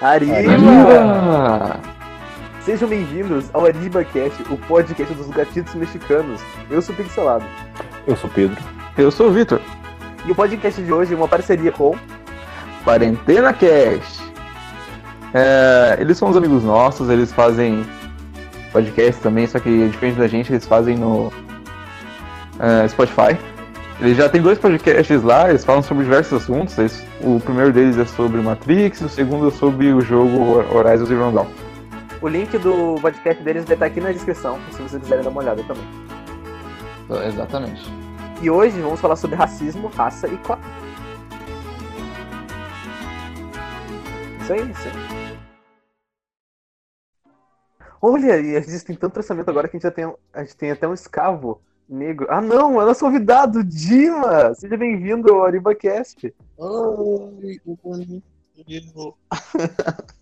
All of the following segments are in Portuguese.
Arriba! Arriba! Sejam bem-vindos ao AribaCast, o podcast dos gatitos mexicanos. Eu sou o Pixelado. Eu sou Pedro. Eu sou o Vitor. E o podcast de hoje é uma parceria com... Quarentena Cast. É, eles são uns amigos nossos, eles fazem podcast também, só que diferente da gente, eles fazem no é, Spotify. Eles já tem dois podcasts lá, eles falam sobre diversos assuntos. Eles- o primeiro deles é sobre Matrix, o segundo é sobre o jogo Horizon Zero Dawn. O link do podcast deles vai estar aqui na descrição, se vocês quiserem dar uma olhada também. Exatamente. E hoje vamos falar sobre racismo, raça e classe. Isso aí, isso aí. Olha, e a gente tem tanto pensamento agora que a gente já tem, a gente tem até um escravo negro. Ah não, é nosso convidado, Dima! Seja bem-vindo ao AribaCast. Oi.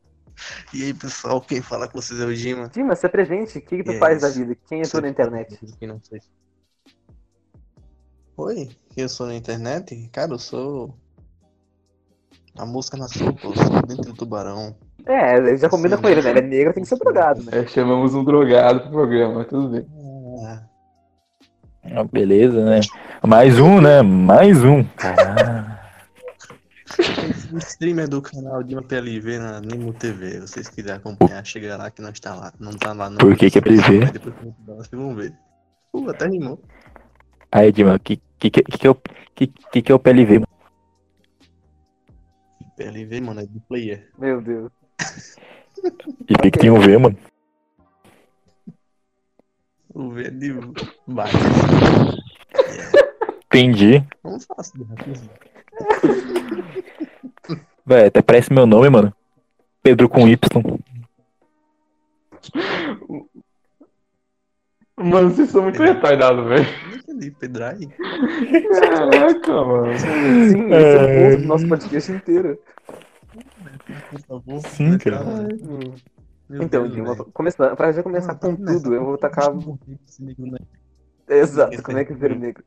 E aí, pessoal, quem fala com vocês é o Gima. Dima, se apresente, o que, que tu Yes. faz da vida? Quem é tu na internet? Quem não sei. Oi, quem eu sou na internet? Cara, eu sou. A música na sopa, eu sou dentro do tubarão. É, ele já combina Sim. com ele, né? Ele é negro, tem que ser drogado, né? É, chamamos um drogado pro programa, mas tudo bem. Ah, beleza, né? Mais um, né? Mais um. Ah, o streamer do canal Dima PLV na Nimo TV. Vocês quiserem acompanhar, chega lá que não está lá. Não tá lá, não. Por que que é PLV? Depois vocês vão ver. Uh, até rimou. Aí, Dima, que que, que, que, é o, que, que, que é o PLV? mano? PLV, mano, é de player. Meu Deus. E o que, que tem um V, mano? O V é de baixo. Entendi. Vamos falar sobre racismo. Véi, até parece meu nome, mano. Pedro com Y. Mano, vocês são muito retardados, velho. Entendi, Pedrai. Caraca, mano. Sim, esse é o ponto do nosso podcast inteiro. Sim, cara. Meu Então, Deus, velho. começar, pra já começar Mano, com tudo, eu vou tacar. Esse? Exato, como é que vira negro?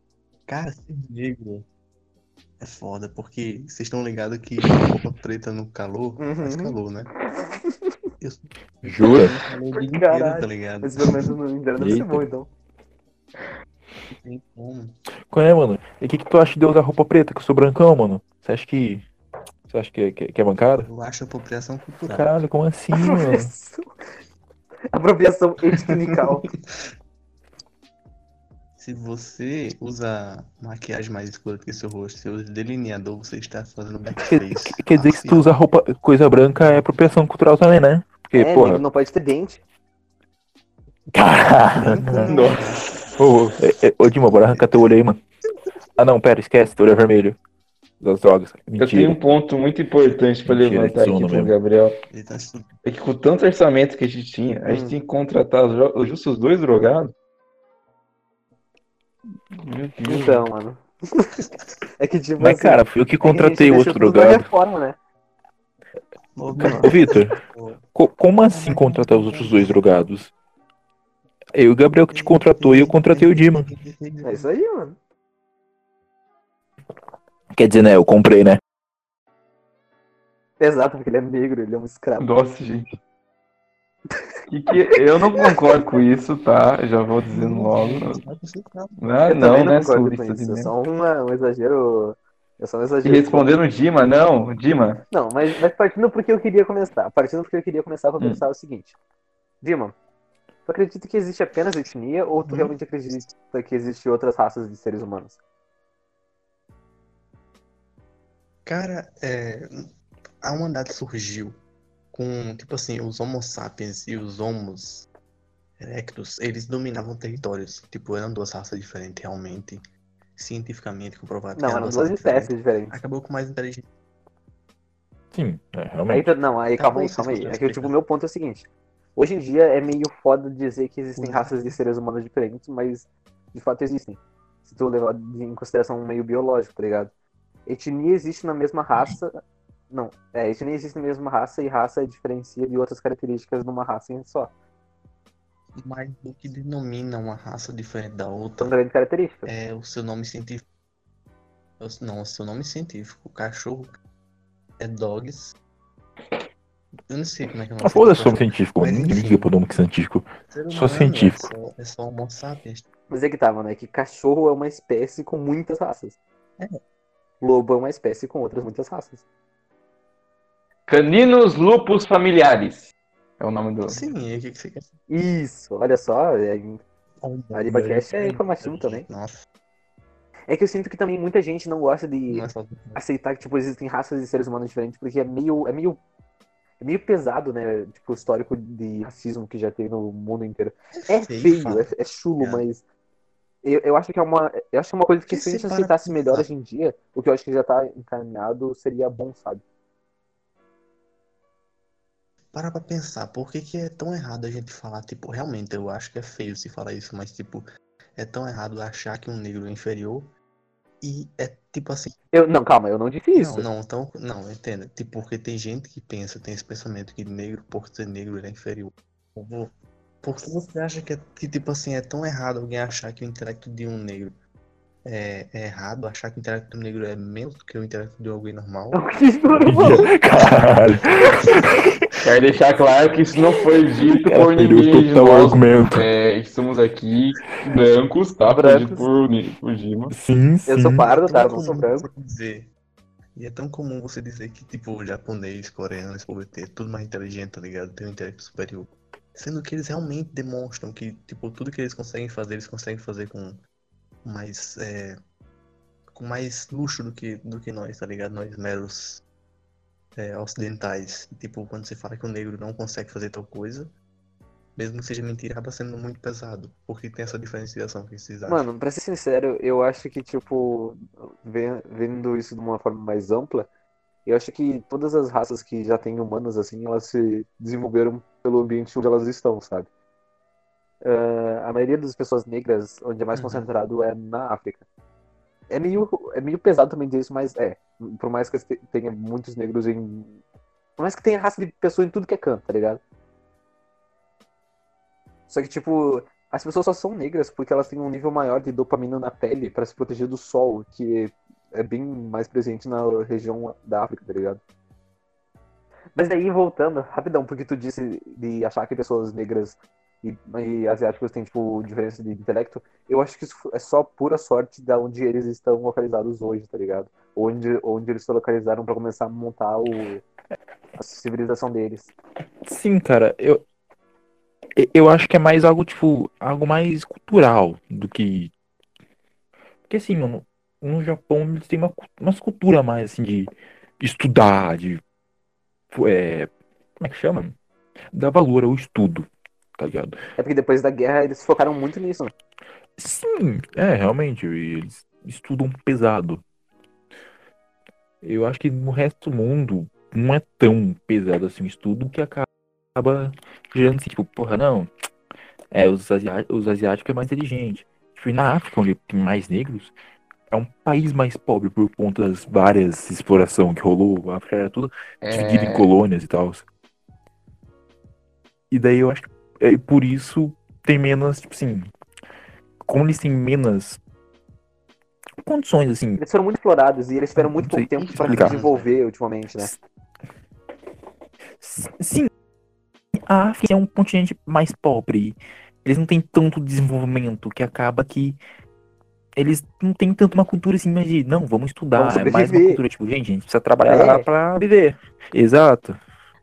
Cara, ser negro é foda, porque vocês estão ligados que roupa preta no calor faz Uhum. calor, né? Eu Jura? inteiro, tá ligado? Mas pelo menos no inverno deve ser bom, então. Não tem como. Qual é, mano? E o que, que tu acha de eu usar roupa preta, que eu sou brancão, mano? Você acha que. Você acha que, que, que é bancada? Eu acho apropriação cultural. Caralho, como assim, mano? Apropriação. Etnical. Se você usa maquiagem mais escura que seu rosto, seu delineador, você está fazendo Quer, blackface. quer- quer dizer que se tu usa roupa, coisa branca é apropriação cultural também, né? Porque, é, porra. não pode ter dente. Caralho. Nossa. Ô, é- ô, Dima, bora arrancar teu olho aí, mano. Ah, não, pera, esquece, teu olho é vermelho. Das drogas. Eu tenho Mentira. um ponto muito importante pra Mentira, levantar aqui pro mesmo. Gabriel. Tá estudando. É que com tanto orçamento que a gente tinha, a gente Hum. tinha que contratar justo os dois drogados. Meu Deus. Então, mano. É que tipo Mas, assim, cara, fui eu que é contratei o outro drogado. reforma, né? Ô, Ô, Vitor, co- como assim contratar os outros dois drogados? Eu e o Gabriel que te contratou e eu contratei o Dima. É isso aí, mano. Quer dizer, né? Eu comprei, né? Exato, porque ele é negro, ele é um escravo. Nossa, gente. Que que- Eu não concordo com isso, tá? Eu já vou dizendo logo. Ah, eu não, também não é sobre com isso. isso. É né? só uma, um exagero. É só um E exagero. respondendo o Dima, não, Dima. Não, mas, mas partindo porque eu queria começar. Partindo porque eu queria começar pra Hum. pensar o seguinte. Dima, tu acredita que existe apenas etnia ou tu Hum. realmente acredita que existem outras raças de seres humanos? Cara, é, a humanidade surgiu com, tipo assim, os Homo sapiens e os Homos erectus, eles dominavam territórios. Tipo, eram duas raças diferentes, realmente. Cientificamente comprovado. Não, eram eram duas raças diferentes. espécies diferentes. Acabou com mais inteligente. Sim, é, Aí, realmente. tu- não, aí Tá calma aí, vocês calma aí. É que tipo, o meu ponto é o seguinte. Hoje em dia é meio foda dizer que existem Hum. raças de seres humanos diferentes, mas de fato existem. Se tu levar em consideração um meio biológico, tá ligado? Etnia existe na mesma raça. Não, é, etnia existe na mesma raça e raça diferencia de outras características numa raça em só. Mas o que denomina uma raça diferente da outra São grandes características. é o seu nome científico. É o- Não, o seu nome científico. O cachorro é dogs. Eu não sei como é que é o Ah, foda-se, sou desse científico, Mas ninguém liga pro nome científico. Ser Sou humano científico. É só, é só Homo sapiens. Mas é que tava, né? Que cachorro é uma espécie com muitas raças. É. Lobo é uma espécie com outras muitas raças. Caninos lupus familiares. É o nome do. Sim, o que, que você quer? Isso, olha só. É, AribaCast é É informativo também. Nossa, é que eu sinto que também muita gente não gosta de não só. aceitar que tipo, existem raças de seres humanos diferentes, porque é meio. É meio. É meio pesado, né? Tipo, o histórico de racismo que já teve no mundo inteiro. É feio, é, é chulo, É. mas. Eu, eu acho que é uma. Eu acho que é uma coisa que Que se a gente aceitasse melhor hoje em dia, o que eu acho que já tá encaminhado seria bom, sabe? Para pra pensar, por que, que é tão errado a gente falar, tipo, realmente eu acho que é feio se falar isso, mas tipo, é tão errado achar que um negro é inferior e é tipo assim, Eu, não, calma, eu não disse isso. não, não, então, não, entenda, tipo, porque tem gente que pensa, tem esse pensamento que negro, por ser negro, ele é inferior. Por- que você acha que, é, que, tipo assim, é tão errado alguém achar que o intelecto de um negro é, é errado, achar que o intelecto de um negro é menos do que o intelecto de alguém normal? Caralho, Quero deixar claro que isso não foi dito cara por ninguém total nós. argumento. É, estamos aqui brancos, tá? Brancos. por, por Gima. Sim, sim. Eu sou pardo, É tá? Eu tão não sou branco. dizer. E é tão comum você dizer que, tipo, japonês, coreano, esse povo é tudo mais inteligente, tá ligado? Tem um intelecto superior. Sendo que eles realmente demonstram que, tipo, tudo que eles conseguem fazer, eles conseguem fazer com mais, é, com mais luxo do que, do que nós, tá ligado? Nós meros é, ocidentais. Tipo, quando você fala que o negro não consegue fazer tal coisa, mesmo que seja mentira, acaba sendo muito pesado. Porque tem essa diferenciação que vocês acham. Mano, pra ser sincero, eu acho que, tipo, ve- vendo isso de uma forma mais ampla, eu acho que todas as raças que já têm humanos, assim, elas se desenvolveram pelo ambiente onde elas estão, sabe? Ah, a maioria das pessoas negras, onde é mais Uhum. concentrado, é na África. É meio, é meio pesado também dizer isso, mas é. Por mais que te- tenha muitos negros em. Por mais que tenha raça de pessoa em tudo que é canto, tá ligado? Só que, tipo, as pessoas só são negras porque elas têm um nível maior de dopamina na pele pra se proteger do sol, que é bem mais presente na região da África, tá ligado? Mas daí, voltando, rapidão, porque tu disse de achar que pessoas negras e, e asiáticos têm, tipo, diferença de intelecto, eu acho que isso é só pura sorte da onde eles estão localizados hoje, tá ligado? Onde, onde eles se localizaram pra começar a montar o, a civilização deles. Sim, cara, eu, eu acho que é mais algo, tipo, algo mais cultural do que. Porque assim, mano, no Japão eles têm uma, uma cultura mais assim de estudar, de. É, como é que chama? Dar valor ao estudo, tá ligado? É porque depois da guerra eles focaram muito nisso, né? Sim, é, realmente, eles estudam pesado. Eu acho que no resto do mundo não é tão pesado assim o estudo que acaba gerando assim, tipo, porra, não, é, os, asiá os asiáticos é mais inteligente. Tipo, na África, onde tem mais negros, é um país mais pobre por conta das várias exploração que rolou. A África era tudo dividida em É, colônias e tal. E daí eu acho que é, por isso tem menos, tipo assim, como eles têm menos condições, assim, Eles foram muito explorados e eles tiveram muito pouco tempo pra se desenvolver ultimamente, né? Sim, a África é um continente mais pobre. Eles não têm tanto desenvolvimento que acaba que eles não têm tanto uma cultura assim, mas de não, vamos estudar. Vamos é mais uma cultura, tipo, gente, a gente precisa trabalhar É. pra viver. Exato.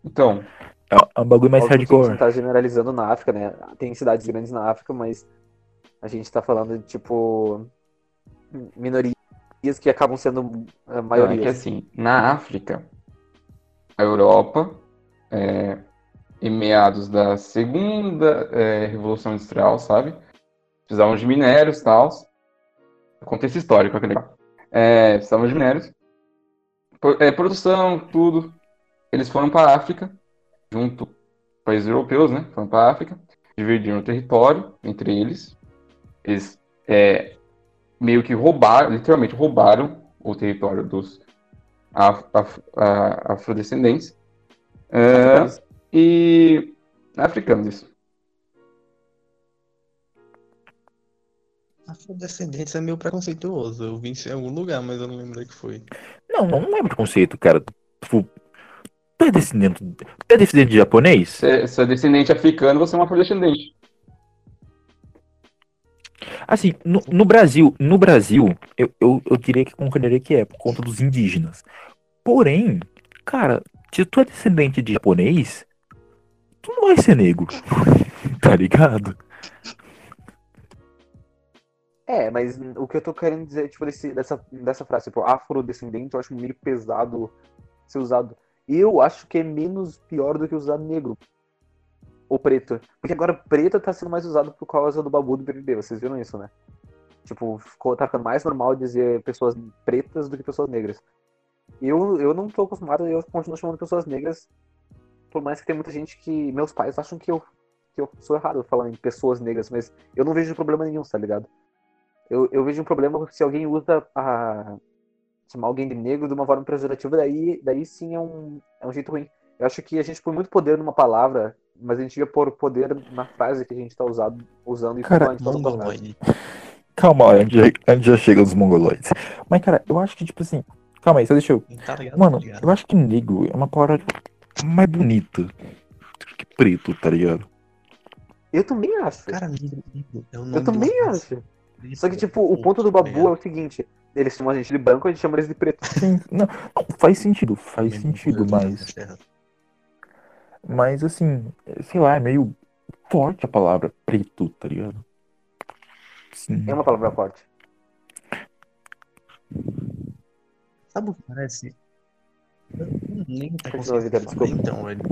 Então, É é um bagulho mais que a gente hardcore. não tá generalizando na África, né? Tem cidades grandes na África, mas a gente tá falando de, tipo, minorias que acabam sendo a Não, é maioria. que assim, na África, a Europa, é, em meados da segunda é, Revolução Industrial, sabe? Precisavam de minérios e tal. Contexto histórico, aquele legal. É, precisavam de minérios. É, produção, tudo. Eles foram para a África, junto com países europeus, né? Foram para a África, dividiram o território entre eles. Eles é, meio que roubaram, literalmente roubaram o território dos af- af- a- afrodescendentes. É, e africanos, isso. Afrodescendentes é meio preconceituoso. Eu vi isso em algum lugar, mas eu não lembro é que foi. Não, não é preconceito, cara. Tipo, Tu é descendente. Tu é descendente de japonês? Se, se é descendente africano, você é uma afrodescendente. Assim, no, no Brasil, no Brasil, eu, eu, eu diria que concordaria que é, por conta dos indígenas. Porém, cara, se tu é descendente de japonês, tu não vai ser negro. tá ligado? É, mas o que eu tô querendo dizer, tipo, desse, dessa, dessa frase, tipo, afrodescendente, eu acho meio pesado ser usado. Eu acho que é menos pior do que usar negro. Ou preto. Porque agora preto tá sendo mais usado por causa do babu do BBB, vocês viram isso, né? Tipo, ficou, tá ficando mais normal dizer pessoas pretas do que pessoas negras. Eu, eu não tô acostumado, eu continuo chamando pessoas negras, por mais que tem muita gente que. Meus pais acham que eu, que eu sou errado falando em pessoas negras, mas eu não vejo problema nenhum, tá ligado? Eu, eu vejo um problema se alguém usa a. chamar alguém de negro de uma forma pejorativa, daí, daí sim é um, é um jeito ruim. Eu acho que a gente põe muito poder numa palavra, mas a gente ia pôr poder na frase que a gente tá usado, usando e Cara, falando. Mongoloide. Calma, a gente, já, a gente já chega nos mongoloides. Mas, cara, eu acho que, tipo assim. Calma aí, só deixa eu. Tá ligado? Mano, Tá eu acho que negro é uma palavra mais bonita que preto, tá ligado? Eu também acho. Cara, negro, negro é o nome eu também acho. Só que, tipo, o ponto do babu é o seguinte: eles chamam a gente de branco, a gente chama eles de preto. Sim, não, não, faz sentido, faz sentido, mas. Mas assim, sei lá, é meio forte a palavra preto, tá ligado? Sim. É uma palavra forte. Sabe o que parece? Eu não lembro tá falar, desculpa. então, velho.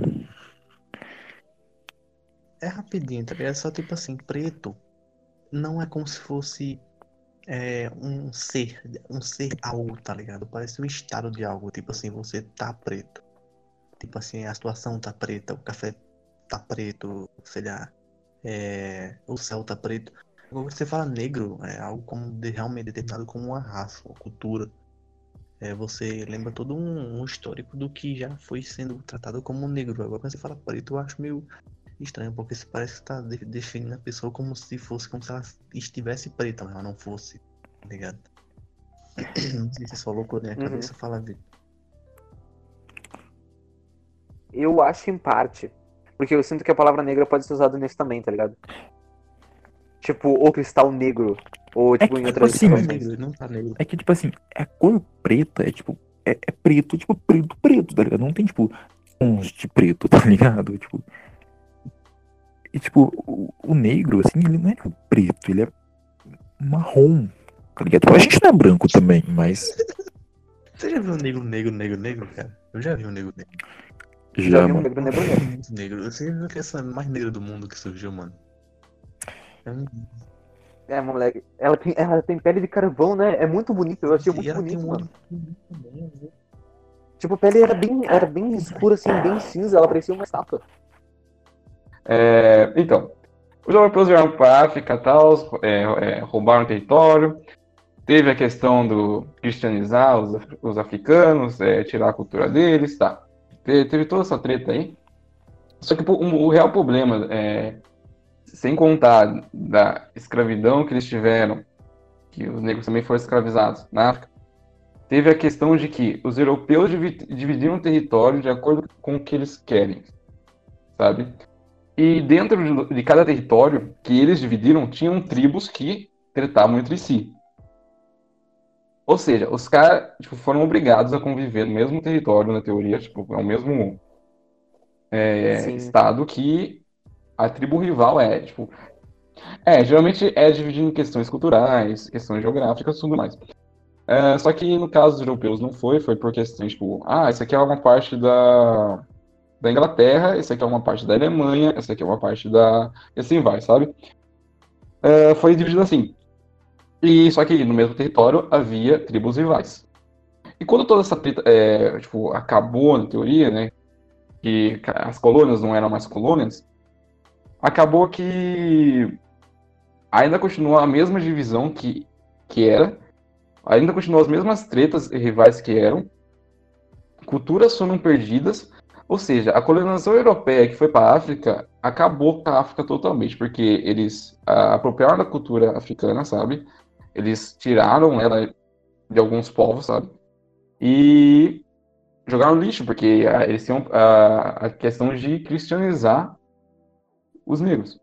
É rapidinho, tá ligado? É só tipo assim, preto não é como se fosse é, um ser, um ser algo, tá ligado? Parece um estado de algo, tipo assim, você tá preto. Tipo assim, a situação tá preta, o café tá preto, sei lá, é, o céu tá preto. Agora você fala negro, é algo como de- realmente determinado como uma raça, uma cultura. É, você lembra todo um, um histórico do que já foi sendo tratado como negro. Agora quando você fala preto, eu acho meio estranho, porque você parece que tá de- definindo a pessoa como se fosse, como se ela estivesse preta, mas ela não fosse, tá ligado? Não sei se isso falou com a minha Uhum. cabeça, fala Vitor. Eu acho em parte. Porque eu sinto que a palavra negra pode ser usada nisso também, tá ligado? Tipo, o cristal negro. Ou, tipo, que, em tipo outras assim, Não é situações. negro, não tá negro. É que, tipo assim, a cor preta é tipo. É, é preto, tipo, preto, preto, tá ligado? Não tem, tipo, tons de preto, tá ligado? Tipo. E, tipo, o, o negro, assim, ele não é tipo preto, ele é marrom, tá ligado? Acho que isso não é branco também, mas. Você já viu um negro, negro, negro, negro, cara? Eu já vi um negro negro. Já Já, vi um negro negro negro. Muito negro. Você já viu que essa é a mais negra do mundo que surgiu, mano? É um- É, moleque. Ela tem, ela tem pele de carvão, né? É muito bonito. Eu achei E muito bonito, mano. Tipo, a pele era bem, era bem escura, assim, bem cinza. Ela parecia uma estátua. É, então, os europeus vieram para a África tal, é, é, roubaram território. Teve a questão do cristianizar os, os africanos, é, tirar a cultura deles, tá. Te- Teve, toda essa treta aí. Só que o, o real problema, é, sem contar da escravidão que eles tiveram, que os negros também foram escravizados na África, teve a questão de que os europeus divi- dividiram o território de acordo com o que eles querem, sabe? E dentro de, cada território que eles dividiram, tinham tribos que tretavam entre si. Ou seja, os caras tipo, foram obrigados a conviver no mesmo território, na teoria, tipo, é o mesmo é, estado que a tribo rival é, tipo... É, geralmente é dividido em questões culturais, questões geográficas e tudo mais. É, só que no caso dos europeus não foi, foi por questões, tipo, ah, isso aqui é uma parte da, da Inglaterra, esse aqui é uma parte da Alemanha, esse aqui é uma parte da. E assim vai, sabe? É, foi dividido assim. E só que no mesmo território havia tribos rivais. E quando toda essa treta é, tipo, acabou, na teoria, né? Que as colônias não eram mais colônias, acabou que ainda continua a mesma divisão que, que era, ainda continuam as mesmas tretas e rivais que eram, culturas foram perdidas, ou seja, a colonização europeia que foi para a África acabou com a África totalmente, porque eles ah, apropriaram da cultura africana, sabe? Eles tiraram ela de alguns povos, sabe? E jogaram lixo, porque ah, eles tinham a, a questão de cristianizar os negros.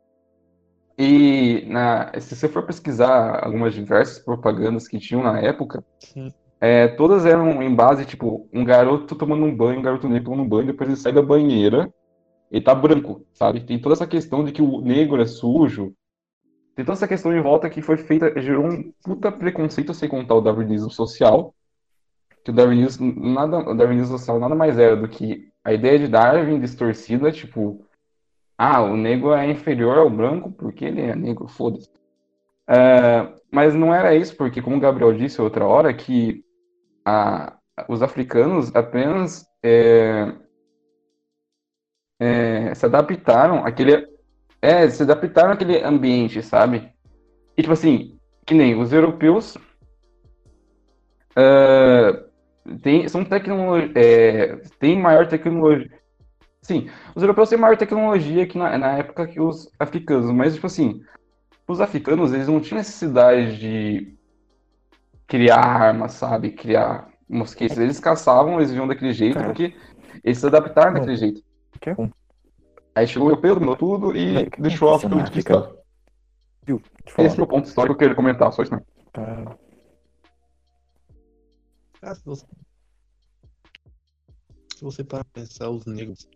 E na, se você for pesquisar algumas diversas propagandas que tinham na época, Sim. É, todas eram em base, tipo, um garoto tomando um banho, um garoto negro tomando um banho, depois ele sai da banheira e tá branco, sabe? Tem toda essa questão de que o negro é sujo. Tem toda essa questão em volta que foi feita, gerou um puta preconceito sem contar o darwinismo social. Que o darwinismo, nada, o darwinismo social nada mais era do que a ideia de Darwin distorcida, tipo, ah, o negro é inferior ao branco porque ele é negro, foda-se. É, mas não era isso, porque, como o Gabriel disse outra hora, que a- os africanos apenas é, é, se adaptaram àquele. É, se adaptaram àquele ambiente, sabe? E, tipo assim, que nem os europeus. é, tem, são tecnologia, é, tem maior tecnologia. Sim, os europeus têm maior tecnologia que na, na época que os africanos, mas, tipo assim, os africanos, eles não tinham necessidade de criar armas, sabe? Criar mosquitos. Eles caçavam, eles viviam daquele jeito, Cara. porque eles se adaptaram Não. daquele jeito. Que é um. Aí chegou o europeu, dominou tudo e que deixou a. Viu? Eu falar. Esse é o ponto histórico que eu queria comentar, só isso mesmo. Tá. Ah, se você, se você parar pra pensar, os negros,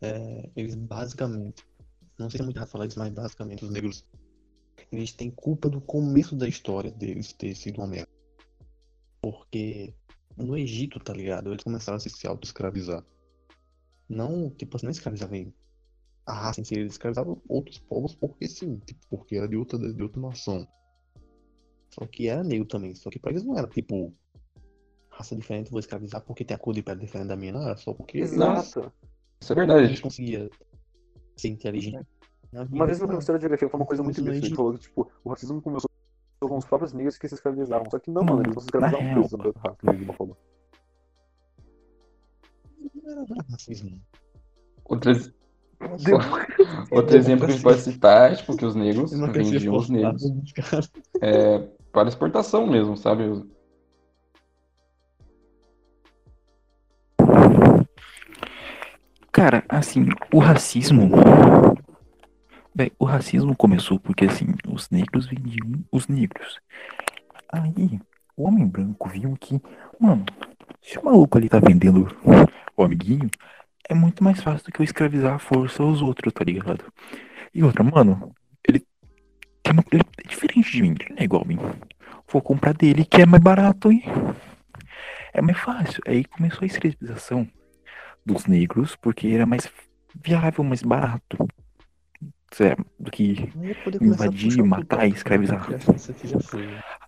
é, eles basicamente, não sei se é muito errado falar isso, mas basicamente os negros, eles têm culpa do começo da história deles ter sido uma merda. Porque no Egito, tá ligado? Eles começaram a se, auto-escravizar. Não, tipo assim, não escravizavam a raça em si, eles escravizavam outros povos porque sim, tipo, porque era de outra, de outra nação. Só que era negro também, só que pra eles não era tipo raça diferente, vou escravizar porque tem a cor de pele diferente da minha, não, era só porque Exato. Isso é eles verdade. conseguiam ser inteligente. Uma vez meu não. professor de geografia falou uma coisa muito existe. falou que, tipo, o racismo começou com os próprios negros que se escravizavam. Só que não, Mano, eles não se são de outra raça, ele falou. Racismo. Outro, exemplo que a gente pode citar é tipo, que os negros vendiam os negros caras. para exportação mesmo, sabe? Cara, assim, o racismo. Bem, o racismo começou porque, assim, os negros vendiam os negros. Aí, o homem branco viu que, mano, se o maluco ali tá vendendo o amiguinho, é muito mais fácil do que eu escravizar à força os outros, tá ligado? E outra, mano, ele tem uma, ele é diferente de mim, ele não é igual a mim. Vou comprar dele que é mais barato e é mais fácil. Aí começou a escravização dos negros, porque era mais viável, mais barato. Certo, do que. A Invadir, matar e escravizar.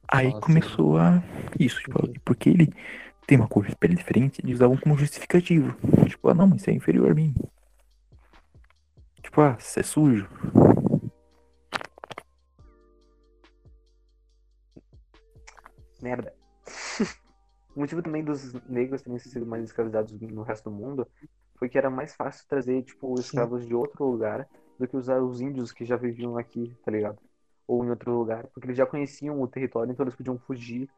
Aí começou a. Isso, tipo, porque ele tem uma cor de pele diferente, eles usavam como justificativo. Tipo, ah não, mas você é inferior a mim. Tipo, ah, você é sujo. Merda. o motivo também dos negros terem sido mais escravizados no resto do mundo foi que era mais fácil trazer, tipo, escravos de outro lugar do que usar os índios que já viviam aqui, tá ligado? Ou em outro lugar. Porque eles já conheciam o território, então eles podiam fugir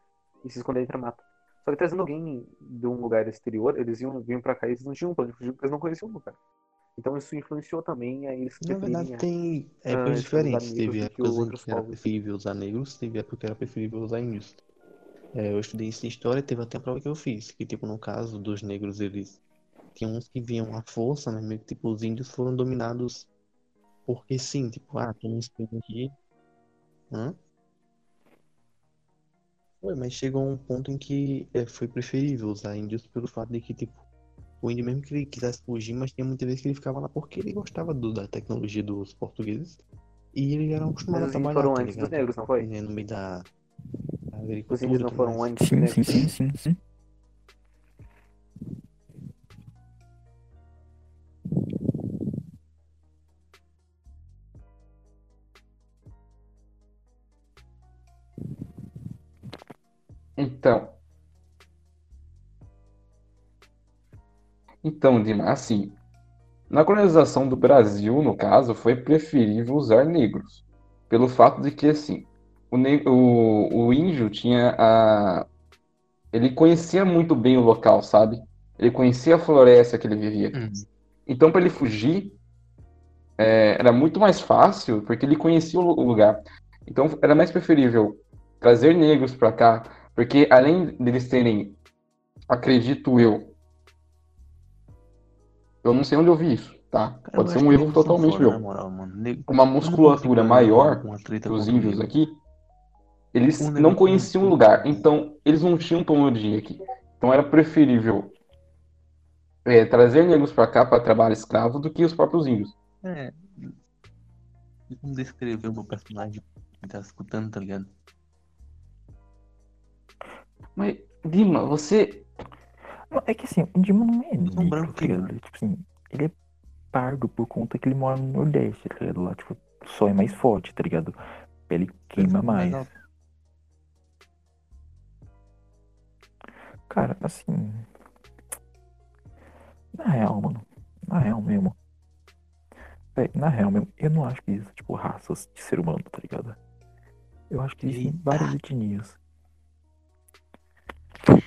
e se esconder entre a mata. Só que trazendo alguém de um lugar exterior, eles iam, vinham pra cá e eles não tinham plano de fugir porque eles não conheciam o lugar. Então isso influenciou também a eles Na verdade, tem ah, épocas escravizar diferentes. Teve do que épocas em outros que era povos. preferível usar negros, teve época que era preferível usar índios. É, eu estudei isso em história, teve até a prova que eu fiz, que tipo, no caso dos negros, eles tinham uns que vinham à força, mas meio que tipo, os índios foram dominados porque sim, tipo, ah, tem uns que aqui. Hã? Foi, mas chegou um ponto em que é, foi preferível usar índios pelo fato de que, tipo, o índio mesmo que ele quisesse fugir, mas tinha muitas vezes que ele ficava lá porque ele gostava do- da tecnologia dos portugueses. E ele era acostumado a os índios trabalhar, foram tá antes dos negros, não foi? É, No meio da, da Os índios agricultura não foram antes dos Sim, sim, negros. sim, sim, sim. Então. Então, Dima, assim, na colonização do Brasil, no caso, foi preferível usar negros, pelo fato de que, assim, o, o, o índio tinha a... Ele conhecia muito bem o local, sabe? Ele conhecia a floresta que ele vivia. Hum. Então, para ele fugir, é, era muito mais fácil, porque ele conhecia o lugar. Então, era mais preferível trazer negros para cá, porque além deles terem, acredito eu, eu não sei onde eu vi isso, tá? Cara, Pode ser um erro totalmente meu. moral, Uma musculatura maior uma treta que os com índios aqui, eles Um não conheciam o lugar, então eles não tinham ir aqui. Então era preferível é, trazer negros para cá para trabalho escravo do que os próprios índios. É. Como descrever o meu personagem que tá escutando, tá ligado? Mas, Dima, você. Não, é que assim, o Dima não é negro, branco tá ligado? Ele, tipo assim, ele é pardo por conta que ele mora no Nordeste, tá ligado? Lá, tipo, o sol é mais forte, tá ligado? A pele queima mais. Cara, assim. Na real, mano. Na real mesmo. Véi, na real mesmo, eu não acho que existe, tipo, raças de ser humano, tá ligado? Eu acho que existem várias etnias.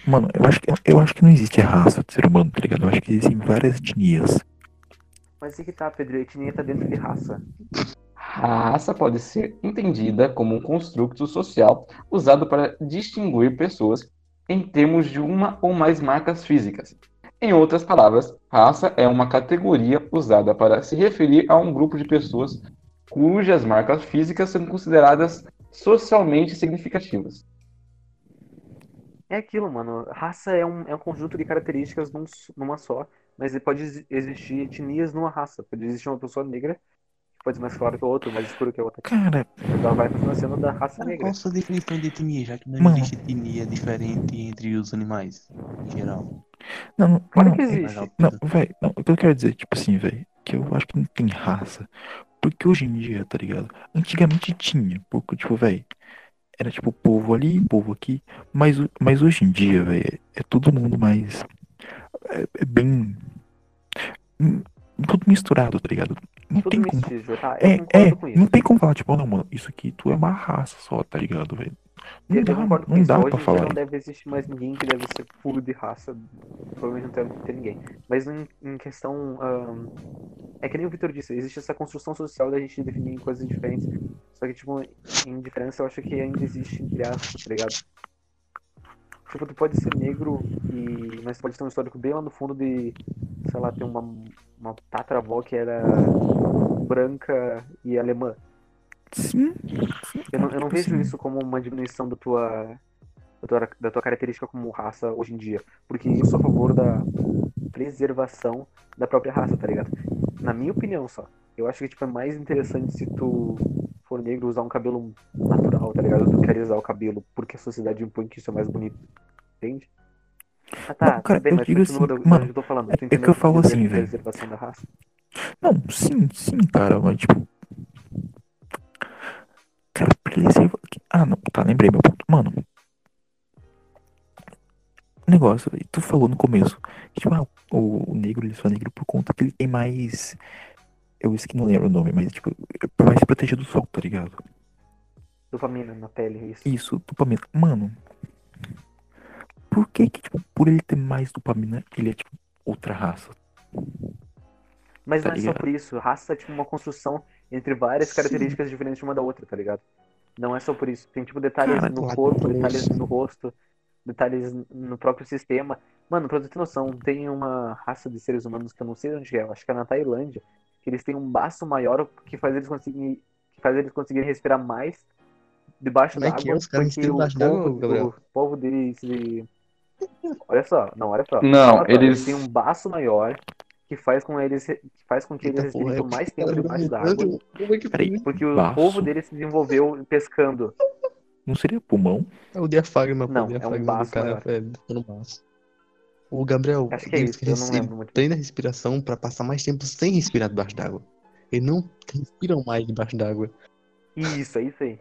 Mano, eu acho, que, eu acho que não existe raça de ser humano, tá ligado? Eu acho que existem várias etnias. Mas aí que tá, Pedro, a etnia tá dentro de raça. Raça pode ser entendida como um construto social usado para distinguir pessoas em termos de uma ou mais marcas físicas. Em outras palavras, raça é uma categoria usada para se referir a um grupo de pessoas cujas marcas físicas são consideradas socialmente significativas. É aquilo, mano. Raça é um, é um conjunto de características num numa só, mas pode exi- existir etnias numa raça. Pode existir uma pessoa negra, que pode ser mais clara que a outra, mais escura que a outra. Cara, Mas ela vai sendo da raça Cara, negra. qual a sua definição de etnia, já que não Mano. existe etnia diferente entre os animais, em geral? não, não, Claro não, que existe. Não, velho, não, o que eu quero dizer, tipo assim, velho, que eu acho que não tem raça. Porque hoje em dia, tá ligado? Antigamente tinha, porque, tipo, velho, era tipo povo ali, povo aqui. Mas, mas hoje em dia, velho, é todo mundo mais. É, é bem. hum, Tudo misturado, tá ligado? Não Tudo tem como. tá? É, é, isso. não tem como falar, tipo, não, mano, isso aqui tu é uma raça só, tá ligado, velho? Não dá, com não dá Hoje pra falar. não deve existir mais ninguém que deve ser puro de raça. Provavelmente não deve ter ninguém. Mas em, em questão. ahn, é que nem o Victor disse, existe essa construção social da gente definir coisas diferentes. Só que, tipo, em diferença eu acho que ainda existe entre aspas, tá ligado? Tipo, tu pode ser negro e. Mas pode ter um histórico bem lá no fundo de. Sei lá, ter uma, uma tataravó que era branca e alemã. Sim, sim, Eu não, eu não tipo vejo isso como uma diminuição da tua, da tua, da tua característica como raça hoje em dia. Porque eu sou a favor da preservação da própria raça, tá ligado? Na minha opinião só. Eu acho que tipo, é mais interessante se tu for negro usar um cabelo natural, tá ligado? Tu quer usar o cabelo porque a sociedade impõe que isso é mais bonito. Entende? Ah tá, Não, cara, tudo bem, eu mas digo assim, do- mano, eu tô falando. é- que eu falo dizer assim, velho. Não, sim, sim, cara, mas tipo. Preserva. Ah, não, tá, lembrei meu ponto. Mano. Negócio, tu falou no começo. que, Tipo, ah, o, o negro, ele só é negro por conta que ele tem mais. Eu isso que não lembro o nome, mas tipo, é mais protegido do sol, tá ligado? Dopamina na pele, isso. Isso, dopamina. Mano. Por que que, tipo, por ele ter mais dopamina, ele é, tipo, outra raça? Mas Tá não é só ligado? por isso. Raça é tipo uma construção entre várias características diferentes uma da outra, tá ligado? Não é só por isso. Tem tipo detalhes Cara, no corpo, por detalhes isso. no rosto, detalhes no próprio sistema. Mano, pra tu ter noção, tem uma raça de seres humanos que eu não sei onde é, eu acho que é na Tailândia, que eles têm um baço maior que faz eles conseguirem, que faz eles conseguirem respirar mais debaixo Como é que d'água, é? Os caras porque o povo, Gabriel? o povo deles. Olha só, não, olha só. Não, Olha só, eles- têm um baço maior que faz com eles que faz com que eles Eita por é mais tempo debaixo d'água, é porque o Baço? povo deles se desenvolveu pescando. Não seria pulmão? É o diafragma, pô, Não, o é um diafragma baço do cara é no baço. O Gabriel, Acho que é isso, eu não rece- lembro muito. treina a respiração pra passar mais tempo sem respirar debaixo d'água. Eles não respiram mais debaixo d'água. Isso, é isso aí.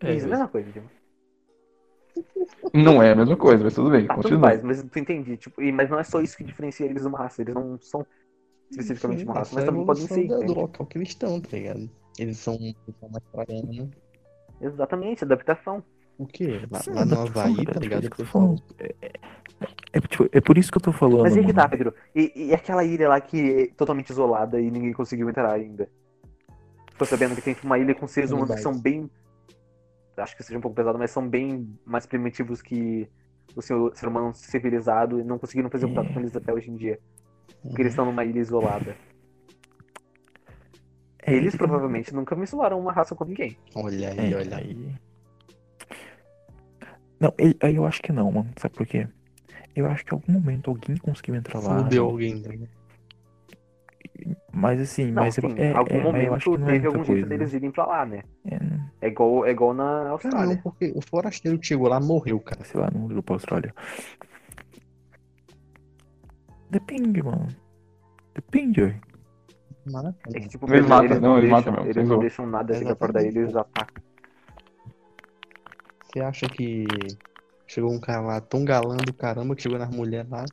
É, isso, a mesma coisa, Dima. Não é a mesma coisa, mas tudo bem, Tá, tudo continua. mais, mas tu entende, tipo, e- mas não é só isso que diferencia eles de uma raça, eles não são especificamente uma raça, mas é também podem ser, da- do local que eles estão, tá ligado? Eles são, eles são mais praianos. Exatamente, adaptação. O quê? Lá, Sim, lá mas no tô Havaí, tá é ligado? que eu tô. É, é- é, tipo, é por isso que eu tô falando. Mas e que tá, Pedro? E, e aquela ilha lá que é totalmente isolada e ninguém conseguiu entrar ainda? Ficou sabendo que tem uma ilha com seres humanos que são bem. Acho que seja um pouco pesado, mas são bem mais primitivos que o ser humano civilizado e não conseguiram fazer contato com eles até hoje em dia. Porque eles estão numa ilha isolada. É, Eles ele- provavelmente nunca misturaram uma raça com ninguém. Olha aí, É, olha aí. Não, eu acho que não, mano. Sabe por quê? Eu acho que em algum momento alguém conseguiu entrar lá. Fudeu alguém, tá ligado? Mas assim, Não, mas sim, eu, é, algum é, mas eu acho momento que não é teve algum jeito coisa. deles irem pra lá, né? É, É igual, é igual na Cara, não, Austrália. porque o forasteiro que chegou lá morreu, cara. sei lá, não ligo pra Austrália. Depende, mano. Depende, velho. É Maravilha. que, tipo, Eles matam, eles não, não, eles deixam, matam mesmo, eles não deixam nada chegar perto daí, Exatamente. eles atacam. Você acha que chegou um cara lá tão galã do caramba que chegou nas mulheres lá?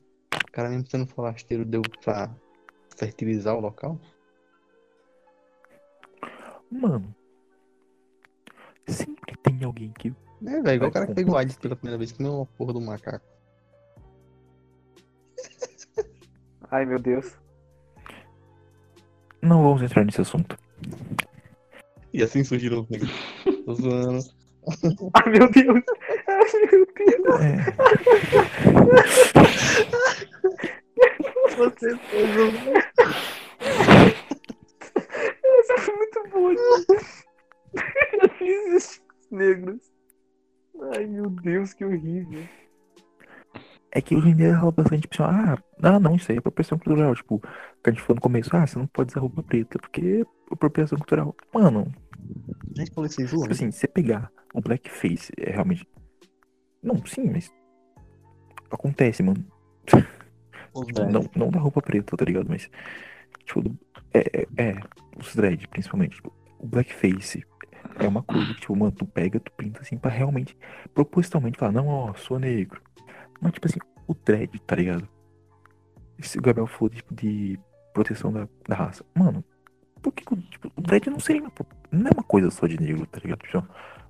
O cara mesmo sendo forasteiro deu pra fertilizar o local? Mano. Sempre tem alguém que. É, velho, igual o cara que pegou AIDS pela primeira vez, que não é uma porra do macaco. Ai, meu Deus. Não vamos entrar nesse assunto. E assim surgiram os negros. Tô zoando. Ai, meu Deus. Ai, meu Deus. É, Você fez um... negros. Ai, meu Deus, que horrível. é que hoje em dia rola bastante tipo, assim, ah, ah, não, isso aí é apropriação cultural. Tipo, que a gente falou no começo, ah, você não pode usar roupa preta, porque é apropriação cultural. Mano, A gente falou isso em tipo assim, você pegar o blackface, é realmente. Não, sim, mas. Acontece, mano. Tipo, não, não da roupa preta, tá ligado? Mas. Tipo, é, é, é, os dread, principalmente. Tipo, o blackface é uma coisa que, tipo, mano, tu pega, tu pinta assim pra realmente, propositalmente falar, não, ó, sou negro. Mas, tipo assim, o dread, tá ligado? Se o Gabriel falou, tipo, de proteção da, da raça. Mano, por que, tipo, o dread não seria não é uma coisa só de negro, tá ligado? Tipo,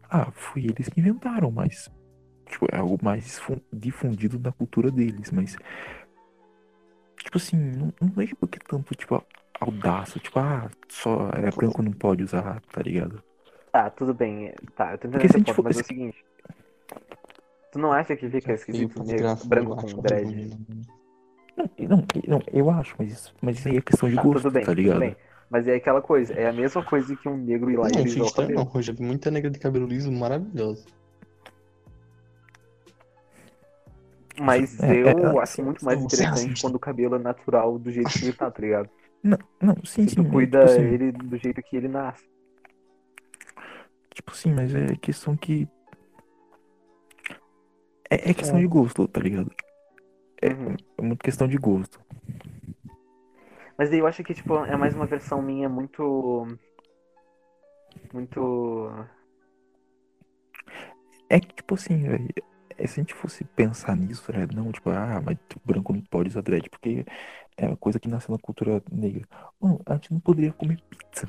ah, foi eles que inventaram, mas. Tipo, é algo mais fun- difundido na cultura deles, mas. Tipo assim, não, não vejo por que tanto, tipo, audácia, tipo, ah, só é branco não pode usar, tá ligado? Tá, tudo bem. Tá, eu tô entendendo esse ponto, for- mas é o se- seguinte. Tu não acha que fica esquisito negro, branco com dread? Não, não, não, eu acho, mas isso, mas isso aí é questão de Tá, gosto, tudo bem, tá tudo ligado? bem. Mas é aquela coisa, é a mesma coisa que um negro ir lá e Não, alisar fica o não, cabelo. eu já vi muita negra de cabelo liso maravilhosa. Mas É, é, eu é, acho sim, muito mais é interessante quando o cabelo é natural do jeito que ele tá, tá ligado? Não, não, sim, Se sim, tu mas, cuida tipo assim, ele do jeito que ele nasce. Tipo assim, mas é questão que. É, é questão É. de gosto, tá ligado? É, Uhum. é muito questão de gosto. Mas daí eu acho que, tipo, é mais uma versão minha muito. Muito. É que, tipo assim, velho, é, se a gente fosse pensar nisso, né? Não, tipo, ah, mas o branco não pode usar dread, porque é uma coisa que nasceu na cultura negra. Mano, a gente não poderia comer pizza.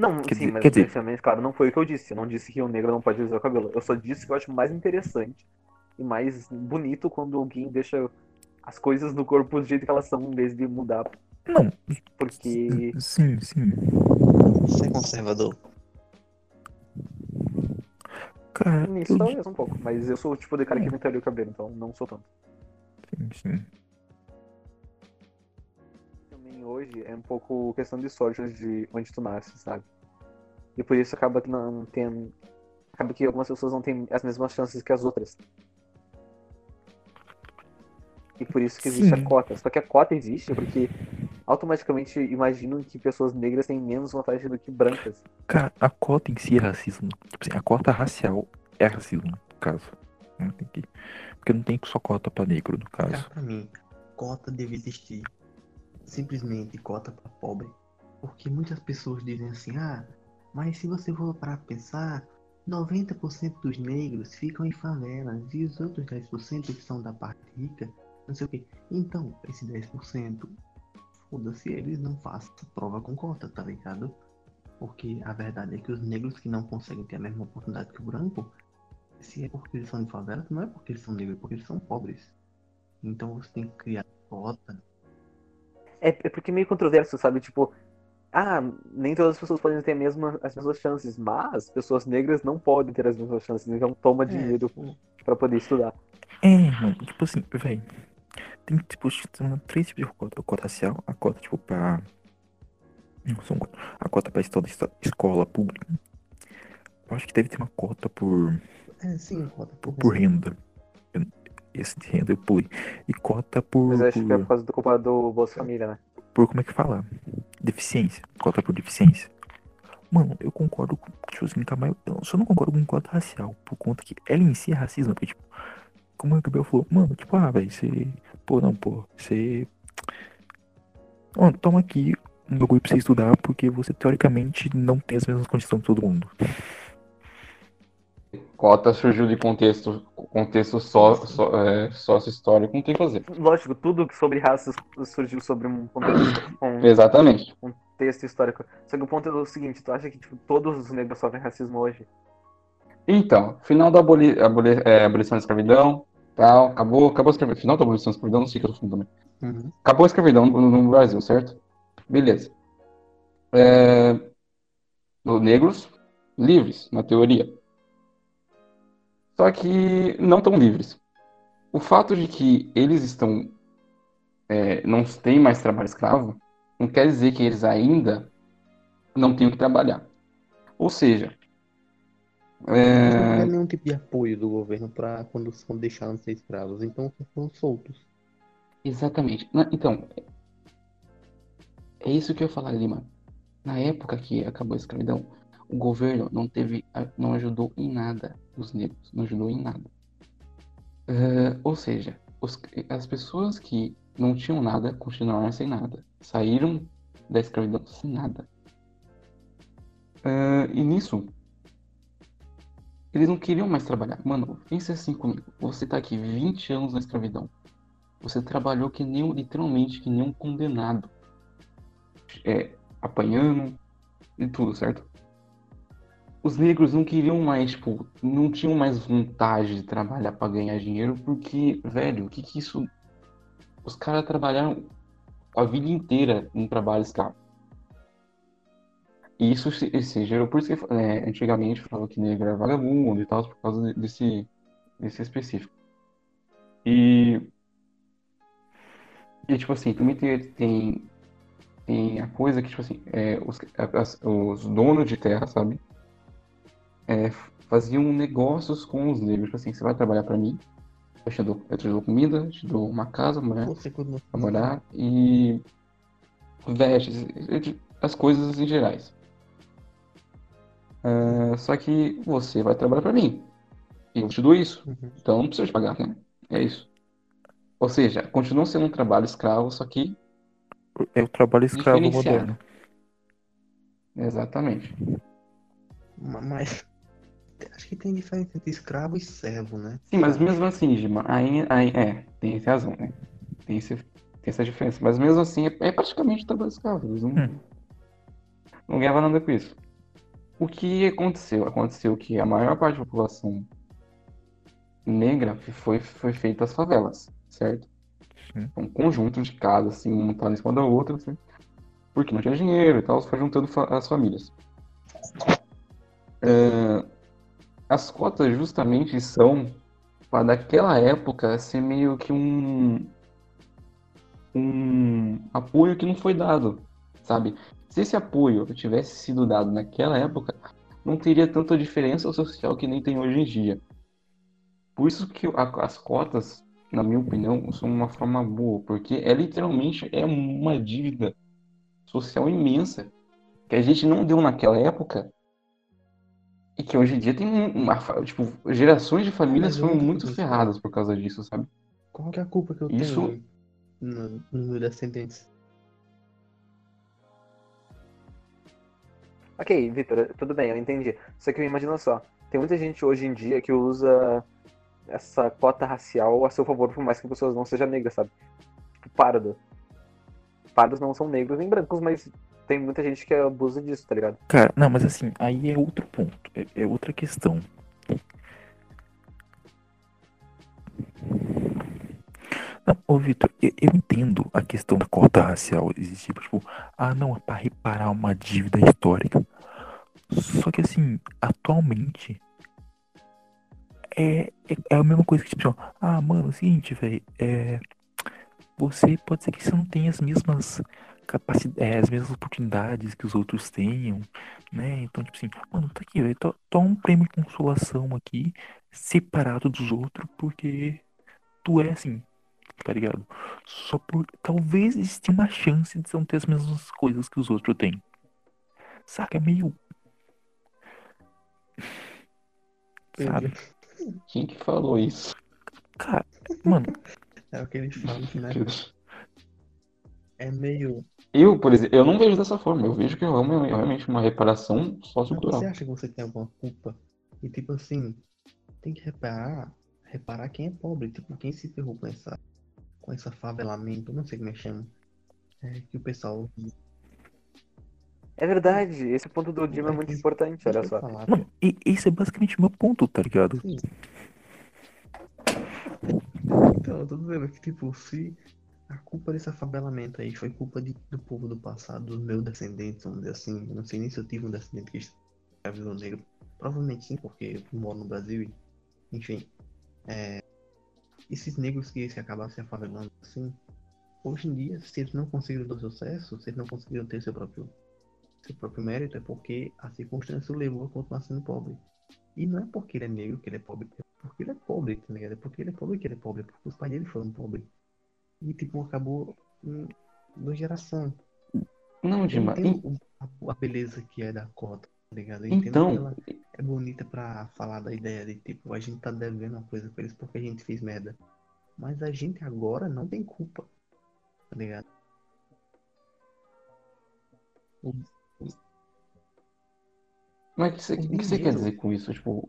Não, Quer sim, dizer- mas quer dizer- definitivamente, claro, não foi o que eu disse. Eu não disse que o negro não pode usar o cabelo. Eu só disse que eu acho mais interessante e mais bonito quando alguém deixa as coisas no corpo do jeito que elas são, em vez de mudar. Não, Porque. sim, sim. Você é conservador? Cara, Nisso eu talvez um pouco, mas eu sou o tipo de cara que inventaria o cabelo, então não sou tanto. sim, sim. Hoje é um pouco questão de sorte de onde tu nasce, sabe? E por isso acaba que não tem. Acaba que algumas pessoas não têm as mesmas chances que as outras. E por isso que existe Sim. a cota. Só que a cota existe porque automaticamente imaginam que pessoas negras têm menos vantagem do que brancas. Cara, a cota em si é racismo. Tipo assim, a cota racial é racismo, no caso. Não tem que... Porque não tem só cota pra negro, no Cara, caso. pra mim, cota deve existir. Simplesmente cota pra pobre. Porque muitas pessoas dizem assim, ah, mas se você for para pensar, 90% dos negros ficam em favelas e os outros 10% que são da parte rica, não sei o quê. Então, esse 10%, foda-se, eles não façam prova com cota, tá ligado? Porque a verdade é que os negros que não conseguem ter a mesma oportunidade que o branco, se é porque eles são de favela, não é porque eles são negros, é porque eles são pobres. Então você tem que criar cota. É, é porque é meio controverso, sabe? Tipo, ah, nem todas as pessoas podem ter mesma, as mesmas chances, mas pessoas negras não podem ter as mesmas chances, então toma dinheiro tipo, pra poder estudar. É, mano, tipo assim, velho. Tem, tipo, tem três tipos de cota. A cota racial, a cota, tipo, pra. Não, são quatro. A cota pra estudar escola pública. Eu acho que deve ter uma cota por, É, sim, cota por, por renda. Esse de renda pulei. E cota por. Mas acho que é por, por causa do culpa do Bolsa Família, né? por como é que fala? Deficiência. Cota por deficiência. Mano, eu concordo com. Com a maioria. Eu só não concordo com cota racial. Por conta que ela em si é racismo. Porque, tipo, como o Gabriel falou, mano, tipo, ah, velho, você. Pô, não, pô, você. Mano, toma aqui um bagulho pra você estudar, porque você teoricamente não tem as mesmas condições que todo mundo. Cota surgiu de contexto, contexto só, só, é, sócio-histórico, não tem o que fazer. Lógico, tudo sobre raças surgiu sobre um contexto, um Exatamente. contexto histórico. Só que o ponto é o seguinte, tu acha que tipo, todos os negros sofrem racismo hoje? Então, final da aboli, aboli- é, abolição da escravidão, tal, acabou, acabou a escravidão. Final da abolição da escravidão, não sei o que eu tô falando também. Uhum. Acabou a escravidão no, no Brasil, certo? Beleza. É, os negros livres, na teoria. Só que não tão livres. O fato de que eles estão é, não têm mais trabalho escravo não quer dizer que eles ainda não tenham que trabalhar. Ou seja, Não é, tem nenhum tipo de apoio do governo pra quando são deixados de ser escravos. Então foram soltos. Exatamente. Na- Então, é isso que eu ia falar, Lima. Na época que acabou a escravidão, o governo não teve, não ajudou em nada os negros, não ajudou em nada. Eh, ou seja, os- as pessoas que não tinham nada continuaram sem nada, saíram da escravidão sem nada. Eh, e nisso, eles não queriam mais trabalhar. Mano, pense assim comigo. Você tá aqui 20 anos na escravidão. Você trabalhou que nem literalmente que nem um condenado. É, apanhando e tudo, certo? Os negros não queriam mais, tipo, não tinham mais vontade de trabalhar pra ganhar dinheiro, porque, velho, o que que isso. Os caras trabalharam a vida inteira num trabalho escravo. E isso se, se gerou, por isso que é, antigamente falava que negro era vagabundo e tal, por causa de- desse, desse específico. E e, tipo assim, também tem, tem, tem a coisa que, tipo assim, é, os, as- os donos de terra, sabe? É, faziam negócios com os negros. Tipo assim, você vai trabalhar pra mim, eu te dou, eu te dou comida, te dou uma casa, mulher, pra morar e vestes, as coisas em gerais. É, só que você vai trabalhar pra mim. E eu te dou isso. Uhum. Então não precisa te pagar, né? É isso. Ou seja, continua sendo um trabalho escravo, só que É o trabalho escravo moderno. Exatamente. Ma- Mas acho que tem diferença entre escravo e servo, né? Sim, mas mesmo assim, Gima, aí, aí é, tem essa razão, né? Tem, esse, tem essa diferença. Mas mesmo assim, é, é praticamente trabalho escravo. Eles não, Hum. não ganhavam nada com isso. O que aconteceu? Aconteceu que a maior parte da população negra foi, foi feita as favelas, certo? Sim. Um conjunto de casas, assim, uma montada em cima da outra, assim, porque não tinha dinheiro e tal, foi juntando fa- as famílias. É, as cotas justamente são para daquela época ser meio que um um apoio que não foi dado, sabe? Se esse apoio tivesse sido dado naquela época, não teria tanta diferença social que nem tem hoje em dia. Por isso que as cotas, na minha opinião, são uma forma boa, porque é literalmente é uma dívida social imensa que a gente não deu naquela época e que hoje em dia tem uma, tipo, gerações de famílias foram muito coisa. ferradas por causa disso, sabe? Qual que é a culpa que eu Isso- tenho no- nos meus descendentes? Ok, Vitor, tudo bem, eu entendi. Só que imagina só, tem muita gente hoje em dia que usa essa cota racial a seu favor, por mais que as pessoas não sejam negras, sabe? Tipo, pardo. Pardos não são negros nem brancos, mas tem muita gente que abusa disso, tá ligado? Cara, não, mas assim, aí é outro ponto. É, é outra questão. Não, ô Vitor, eu, eu entendo a questão da cota racial existir, tipo, ah não, é pra reparar uma dívida histórica. Só que assim, atualmente é, é, é a mesma coisa que tipo, ah, mano, é o seguinte, velho, é, você pode ser que você não tenha as mesmas capacidades, é, as mesmas oportunidades que os outros tenham, né? Então, tipo assim, mano, tá aqui, velho, toma um prêmio de consolação aqui, separado dos outros, porque tu é assim, tá ligado? Só por. Talvez exista uma chance de você não ter as mesmas coisas que os outros têm. Saca? É meio. Sabe? Quem que falou isso? Cara, mano. É o que eles falam, né? É meio. Eu, por exemplo, eu não vejo dessa forma. Eu vejo que é realmente uma reparação sociocultural. Você acha que você tem alguma culpa? E tipo assim, tem que reparar, reparar quem é pobre, tipo, quem se ferrou com essa, com essa favelamento, não sei como é que chama. É, que o pessoal. É verdade, esse ponto do Dima é muito importante, olha só. Falar, Mano, e esse é basicamente o meu ponto, tá ligado? Sim. Então, eu tô dizendo que, tipo, se a culpa desse afabelamento aí foi culpa de- do povo do passado, dos meus descendentes, vamos dizer assim, não sei nem se eu tive um descendente que escravizou negro. Provavelmente sim, porque eu moro no Brasil e, enfim. É, esses negros que se acabaram se afavelando assim, hoje em dia, se eles não conseguiram ter sucesso, se eles não conseguiram ter seu próprio, seu próprio mérito, é porque a circunstância o levou a continuar sendo pobre. E não é porque ele é negro que ele é pobre, é porque ele é pobre, tá ligado? É porque ele é pobre que ele é pobre, é porque os pais dele foram pobres. E, tipo, acabou em duas gerações. Não, Dima. entendo o- a, a beleza que é da cota, tá ligado? Eu Então- ela é bonita pra falar da ideia de, tipo, a gente tá devendo uma coisa pra eles porque a gente fez merda. Mas a gente agora não tem culpa, tá ligado? O- Mas o que você, que você quer dizer com isso? Tipo,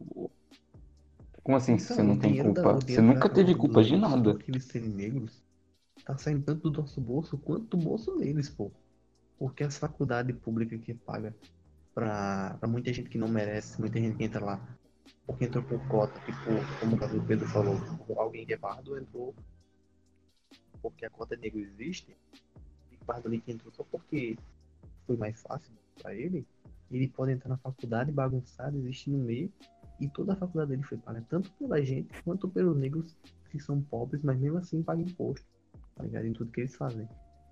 como assim Então, você não tem culpa? Você nunca teve culpa de nada. Por eles serem negros, tá saindo tanto do nosso bolso quanto do bolso deles, pô. Porque as faculdades públicas que paga pra, pra muita gente que não merece, muita gente que entra lá, porque entrou por cota, tipo, como o Pedro falou, alguém que é pardo entrou porque a cota negro existe, e o pardo ali que entrou só porque foi mais fácil pra ele, ele pode entrar na faculdade bagunçado, existir no meio, e toda a faculdade dele foi paga tanto pela gente quanto pelos negros que são pobres, mas mesmo assim pagam imposto, tá ligado? Em tudo que eles fazem.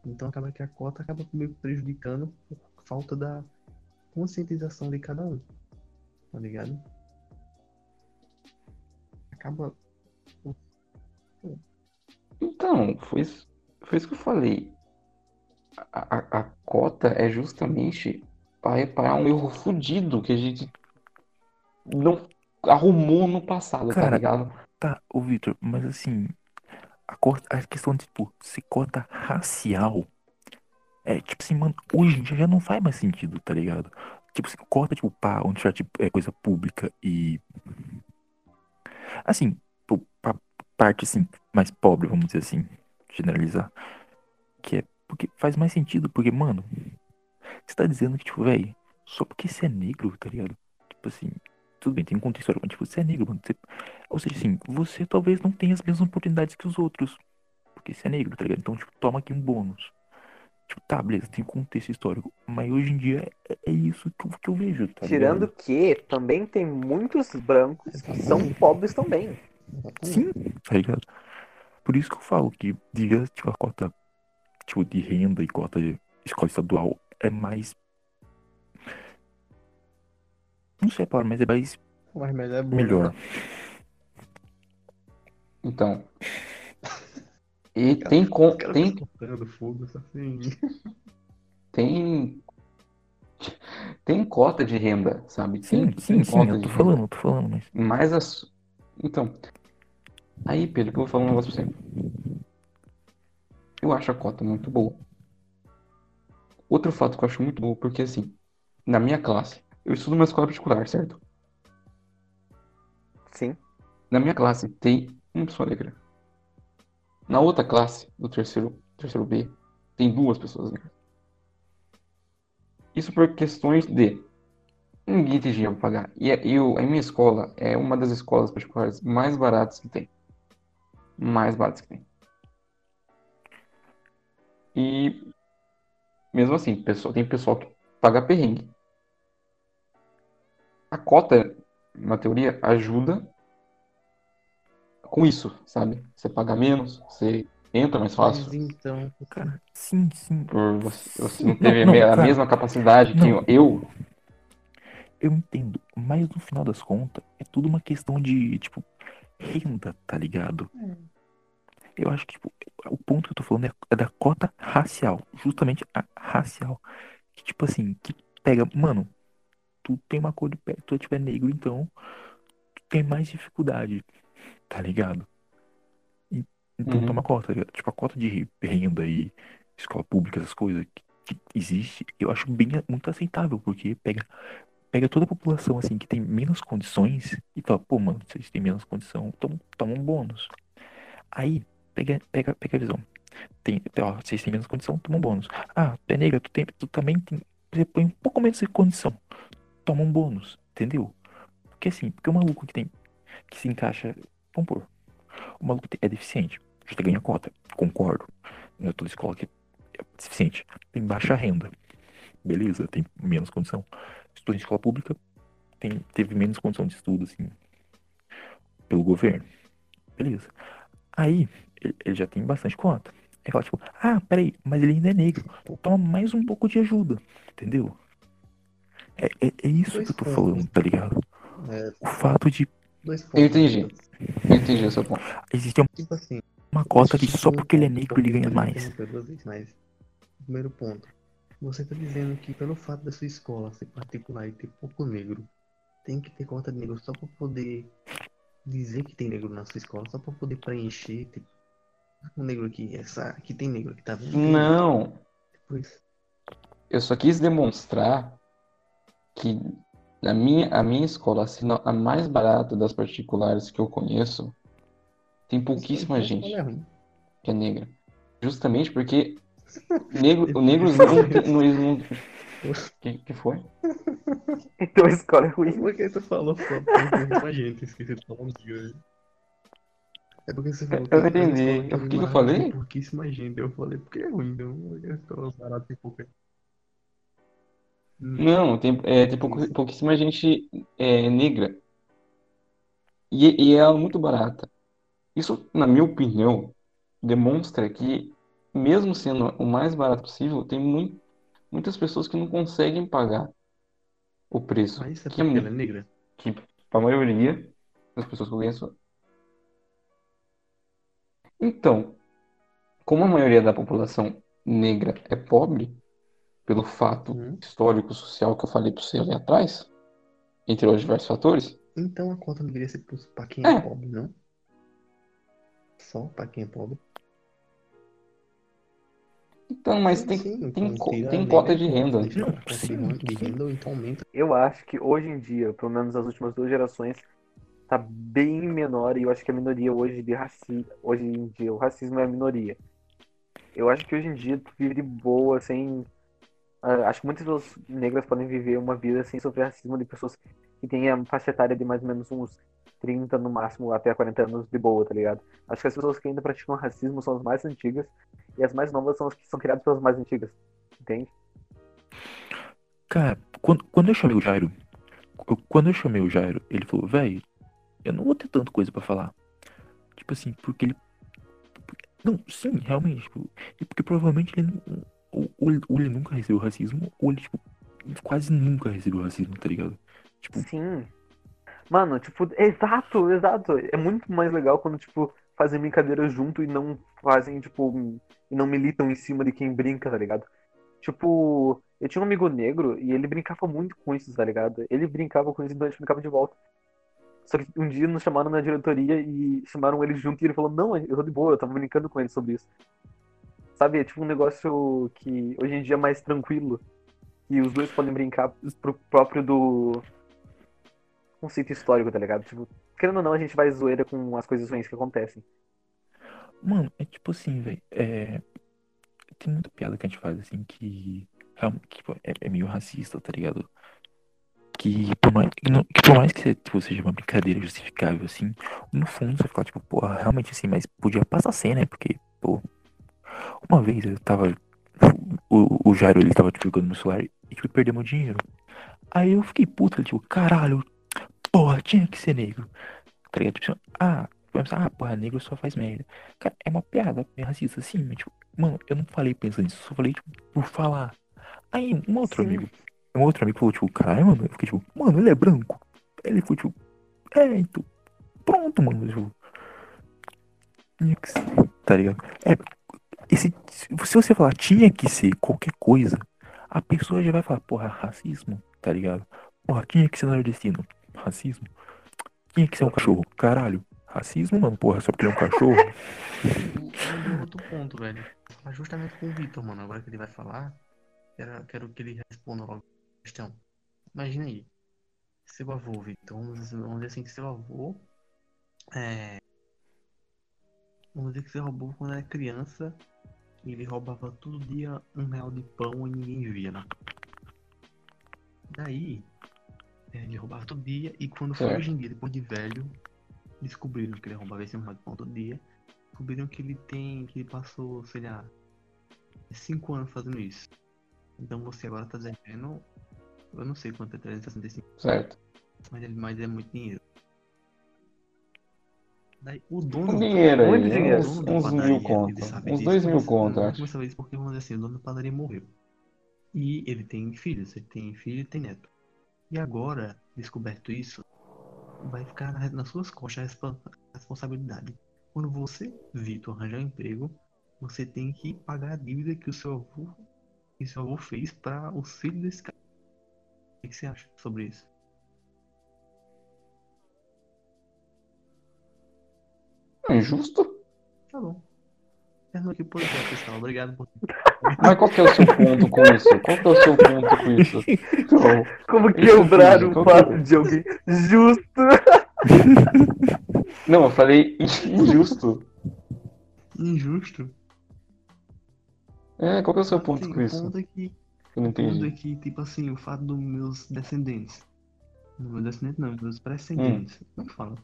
Então acaba que a cota acaba meio prejudicando por falta da conscientização de cada um, tá ligado? Acaba. Então, foi isso, foi isso que eu falei. A, a- a cota é justamente para reparar um erro fudido que a gente não arrumou no passado, tá Cara, ligado? Tá, ô Vitor, mas assim, a, a questão de, tipo, se cota racial é tipo assim, mano, hoje em dia já não faz mais sentido, tá ligado? Tipo assim, cota, tipo, pá, onde já tipo, é coisa pública e. Assim, pra parte assim, mais pobre, vamos dizer assim, generalizar. Que é porque faz mais sentido, porque, mano, você tá dizendo que, tipo, velho, só porque você é negro, tá ligado? Tipo assim, tudo bem, tem um contexto mas tipo, você é negro, mano. você- Ou seja, assim, você talvez não tenha as mesmas oportunidades que os outros. Porque você é negro, tá ligado? Então, tipo, toma aqui um bônus. Tipo, tá, beleza, tem contexto histórico. Mas hoje em dia é, é isso que eu, que eu vejo, tá Tirando ligado? que também tem muitos brancos que são pobres também. Sim, tá ligado? Por isso que eu falo que devia, tipo, a cota tipo, de renda e cota de escola estadual é mais. Não sei a palavra, mas é mais Mas melhor é bom, melhor. Então. E tem, com, tem, fogo, assim. tem, tem cota de renda, sabe? Sim, Tem, sim, tem sim, cota eu tô renda. falando, eu tô falando, mas. Mas as. Então. Aí, Pedro, que eu vou falar um negócio pra você. Eu acho a cota muito boa. Outro fato que eu acho muito bom, porque assim, na minha classe, eu estudo numa escola particular, certo? Sim. Na minha classe tem uma pessoa negra. Na outra classe, do terceiro, terceiro B, tem duas pessoas negras. Isso por questões de ninguém tem dinheiro pra pagar. E, e o- a minha escola é uma das escolas particulares mais baratas que tem. Mais baratas que tem. E mesmo assim, pessoa, tem pessoal que paga perrengue. A cota, na teoria, ajuda com isso, sabe? Você paga menos, você entra mais Mas fácil. então, Cara, sim, sim. Por você, você não teve não, a cara. mesma capacidade que Não. eu. Eu entendo, mas no final das contas, é tudo uma questão de, tipo, renda, tá ligado? Eu acho que, tipo, o ponto que eu tô falando é, é da cota racial. Justamente a racial. Que, tipo assim, que pega, mano, tu tem uma cor de pele, tu tiver negro, então, tu tem mais dificuldade, tá ligado? E- então Uhum. toma cota, tá? Tipo, a cota de renda e escola pública, essas coisas que, que existe, eu acho bem, muito aceitável, porque pega pega toda a população, assim, que tem menos condições e fala, pô, mano, vocês têm menos condição, então toma um bônus. Aí, pega, pega, pega a visão. Tem, ó, vocês têm menos condição, toma um bônus. Ah, tu é negra, tu, tem, tu também tem, você põe um pouco menos de condição, toma um bônus, entendeu? Porque assim, porque o maluco que tem, que se encaixa, vamos pôr, o maluco é deficiente, já ganha cota, concordo. Não é toda escola que é deficiente, tem baixa renda, beleza, tem menos condição estudou em escola pública, tem, teve menos condição de estudo, assim, pelo governo. Beleza. Aí, ele, ele já tem bastante conta. Aí fala, tipo, ah, peraí, mas ele ainda é negro. Toma mais um pouco de ajuda, entendeu? É, é, é isso Dois que eu tô falando, tá ligado? é, O fato de dois pontos. Eu entendi. Eu entendi o seu ponto. existir Tipo assim, uma cota que só porque ele é perguntar, negro ele ganha mais. mas, primeiro ponto. Você tá dizendo que pelo fato da sua escola ser particular e ter pouco negro, tem que ter cota de negro só pra poder dizer que tem negro na sua escola, só pra poder preencher, tipo, o negro aqui, essa, aqui tem negro, aqui tá vendo? Não, Depois, eu só quis demonstrar que a minha, a minha escola, sendo a mais barata das particulares que eu conheço, tem pouquíssima gente é que é negra. Justamente porque negro, o negros não eles não... que, que foi? Então a escola é ruim. Por que você falou pouquíssima gente? Esqueci de falar um dia. É porque você falou Eu que entendi. escola O que que eu falei? pouquíssima gente. Eu falei, porque é ruim, então. A escola barata tem pouca Não, tem, é, tem pouco- pouquíssima gente é, negra. E, e ela é muito barata. Isso, na minha opinião, demonstra que, mesmo sendo o mais barato possível, tem mui- muitas pessoas que não conseguem pagar o preço. Mas isso é Que é porque mu- ela é negra? que a maioria das pessoas que eu conheço. Então, como a maioria da população negra é pobre, pelo fato Uhum. histórico, social que eu falei para você ali atrás, entre os diversos fatores, Então a cota deveria ser pra quem é É. pobre, não? Só pra quem é pobre? então, mas Sim, tem, sim, tem, então co- tem cota de coloca- renda. Não, sim, de renda- então aumenta. Eu acho que hoje em dia, pelo menos as últimas duas gerações, tá bem menor e eu acho que a minoria hoje de racismo, hoje em dia o racismo é a minoria. Eu acho que hoje em dia tu vive de boa, sem. Ah, acho que muitas pessoas negras podem viver uma vida sem sofrer racismo de pessoas que têm a faixa etária de mais ou menos uns 30 no máximo até 40 anos de boa, tá ligado? Acho que as pessoas que ainda praticam racismo são as mais antigas e as mais novas são as que são criadas pelas mais antigas. Entende? Cara, quando, quando eu chamei o Jairo, quando eu chamei o Jairo, ele falou, velho, eu não vou ter tanta coisa pra falar. Tipo assim, porque ele. Não, sim, realmente, tipo, porque provavelmente ele não- ou, ou ele, ou ele nunca recebeu racismo, ou ele, tipo, quase nunca recebeu racismo, tá ligado? Tipo, Sim. Mano, tipo, exato, exato. É muito mais legal quando, tipo, fazem brincadeira junto e não fazem, tipo, e não militam em cima de quem brinca, tá ligado? Tipo, eu tinha um amigo negro e ele brincava muito com isso, tá ligado? Ele brincava com isso e a gente brincava de volta. Só que um dia nos chamaram na diretoria e chamaram ele junto e ele falou, não, eu tô de boa, eu tava brincando com ele sobre isso. Sabe, é tipo um negócio que hoje em dia é mais tranquilo. E os dois podem brincar pro próprio do conceito histórico, tá ligado? Tipo, querendo ou não, a gente vai zoeira com as coisas ruins que acontecem. Mano, é tipo assim, velho. É... Tem muita piada que a gente faz, assim, que realmente, tipo, é, é meio racista, tá ligado? Que por mais que, que por mais que tipo, seja uma brincadeira justificável, assim, no fundo você fica tipo, porra, realmente assim, mas podia passar sem, né? Porque, pô, uma vez eu tava. O, o Jairo ele tava jogando no celular e tipo, perdeu meu dinheiro. Aí eu fiquei puto, tipo, caralho, porra, tinha que ser negro. Tá ligado? Tipo, ah, pensar, ah, porra, negro só faz merda. Cara, é uma piada, é racista, assim, mas, tipo, mano, eu não falei pensando nisso, só falei, tipo, por falar. Aí, um outro Sim. amigo, um outro amigo falou, tipo, caralho, mano, eu fiquei, tipo, mano, ele é branco. Ele ficou, tipo, é, então, pronto, mano, tipo, tá ligado? É, esse, se você falar tinha que ser qualquer coisa, a pessoa já vai falar, porra, racismo, tá ligado? Porra, tinha que ser nordestino, racismo. Tinha que ser um cachorro, caralho. Racismo, mano, porra, só porque ele é um cachorro. Eu dou outro ponto, velho. Falar justamente com o Vitor, mano. Agora que ele vai falar, quero, quero que ele responda logo a questão. Imagina aí. Seu avô, Vitor. Vamos, dizer- vamos dizer assim que seu avô. É. Vamos dizer que seu avô, quando era criança, ele roubava todo dia um real de pão e ninguém via, né? Daí, é, ele roubava todo dia e quando foi Certo. hoje em dia, depois de velho, descobriram que ele roubava esse um real de pão todo dia descobriram que ele tem. que ele passou, sei lá, cinco anos fazendo isso. Então você agora tá devendo. Eu não sei quanto é 365, Certo. mas é, mas é muito dinheiro. Daí o dono. Um dinheiro Muito aí, dinheiro. uns, o uns padaria, mil conto. Uns dois mil conto, não acho. vou saber isso porque vamos dizer assim, o dono da padaria morreu. E ele tem filhos, ele tem filho e tem neto. E agora, descoberto isso, vai ficar na- nas suas costas a a responsabilidade. Quando você, Vitor, arranjar um emprego, você tem que pagar a dívida que o seu avô, que o seu avô fez para os filhos desse cara. O que você acha sobre isso? Injusto? Tá bom. Terminou aqui o podcast, pessoal. Obrigado por Mas qual que é o seu ponto com isso? Qual que é o seu ponto com isso? Então, Como quebrar tudo, o que é fato de alguém justo? não, eu falei injusto. injusto. É, qual que é o seu ponto Assim, com isso? ponto é que Eu não O ponto é entendi. que, tipo assim, o fato dos meus descendentes. Não, meus descendentes não, meus precedentes. Como é que fala?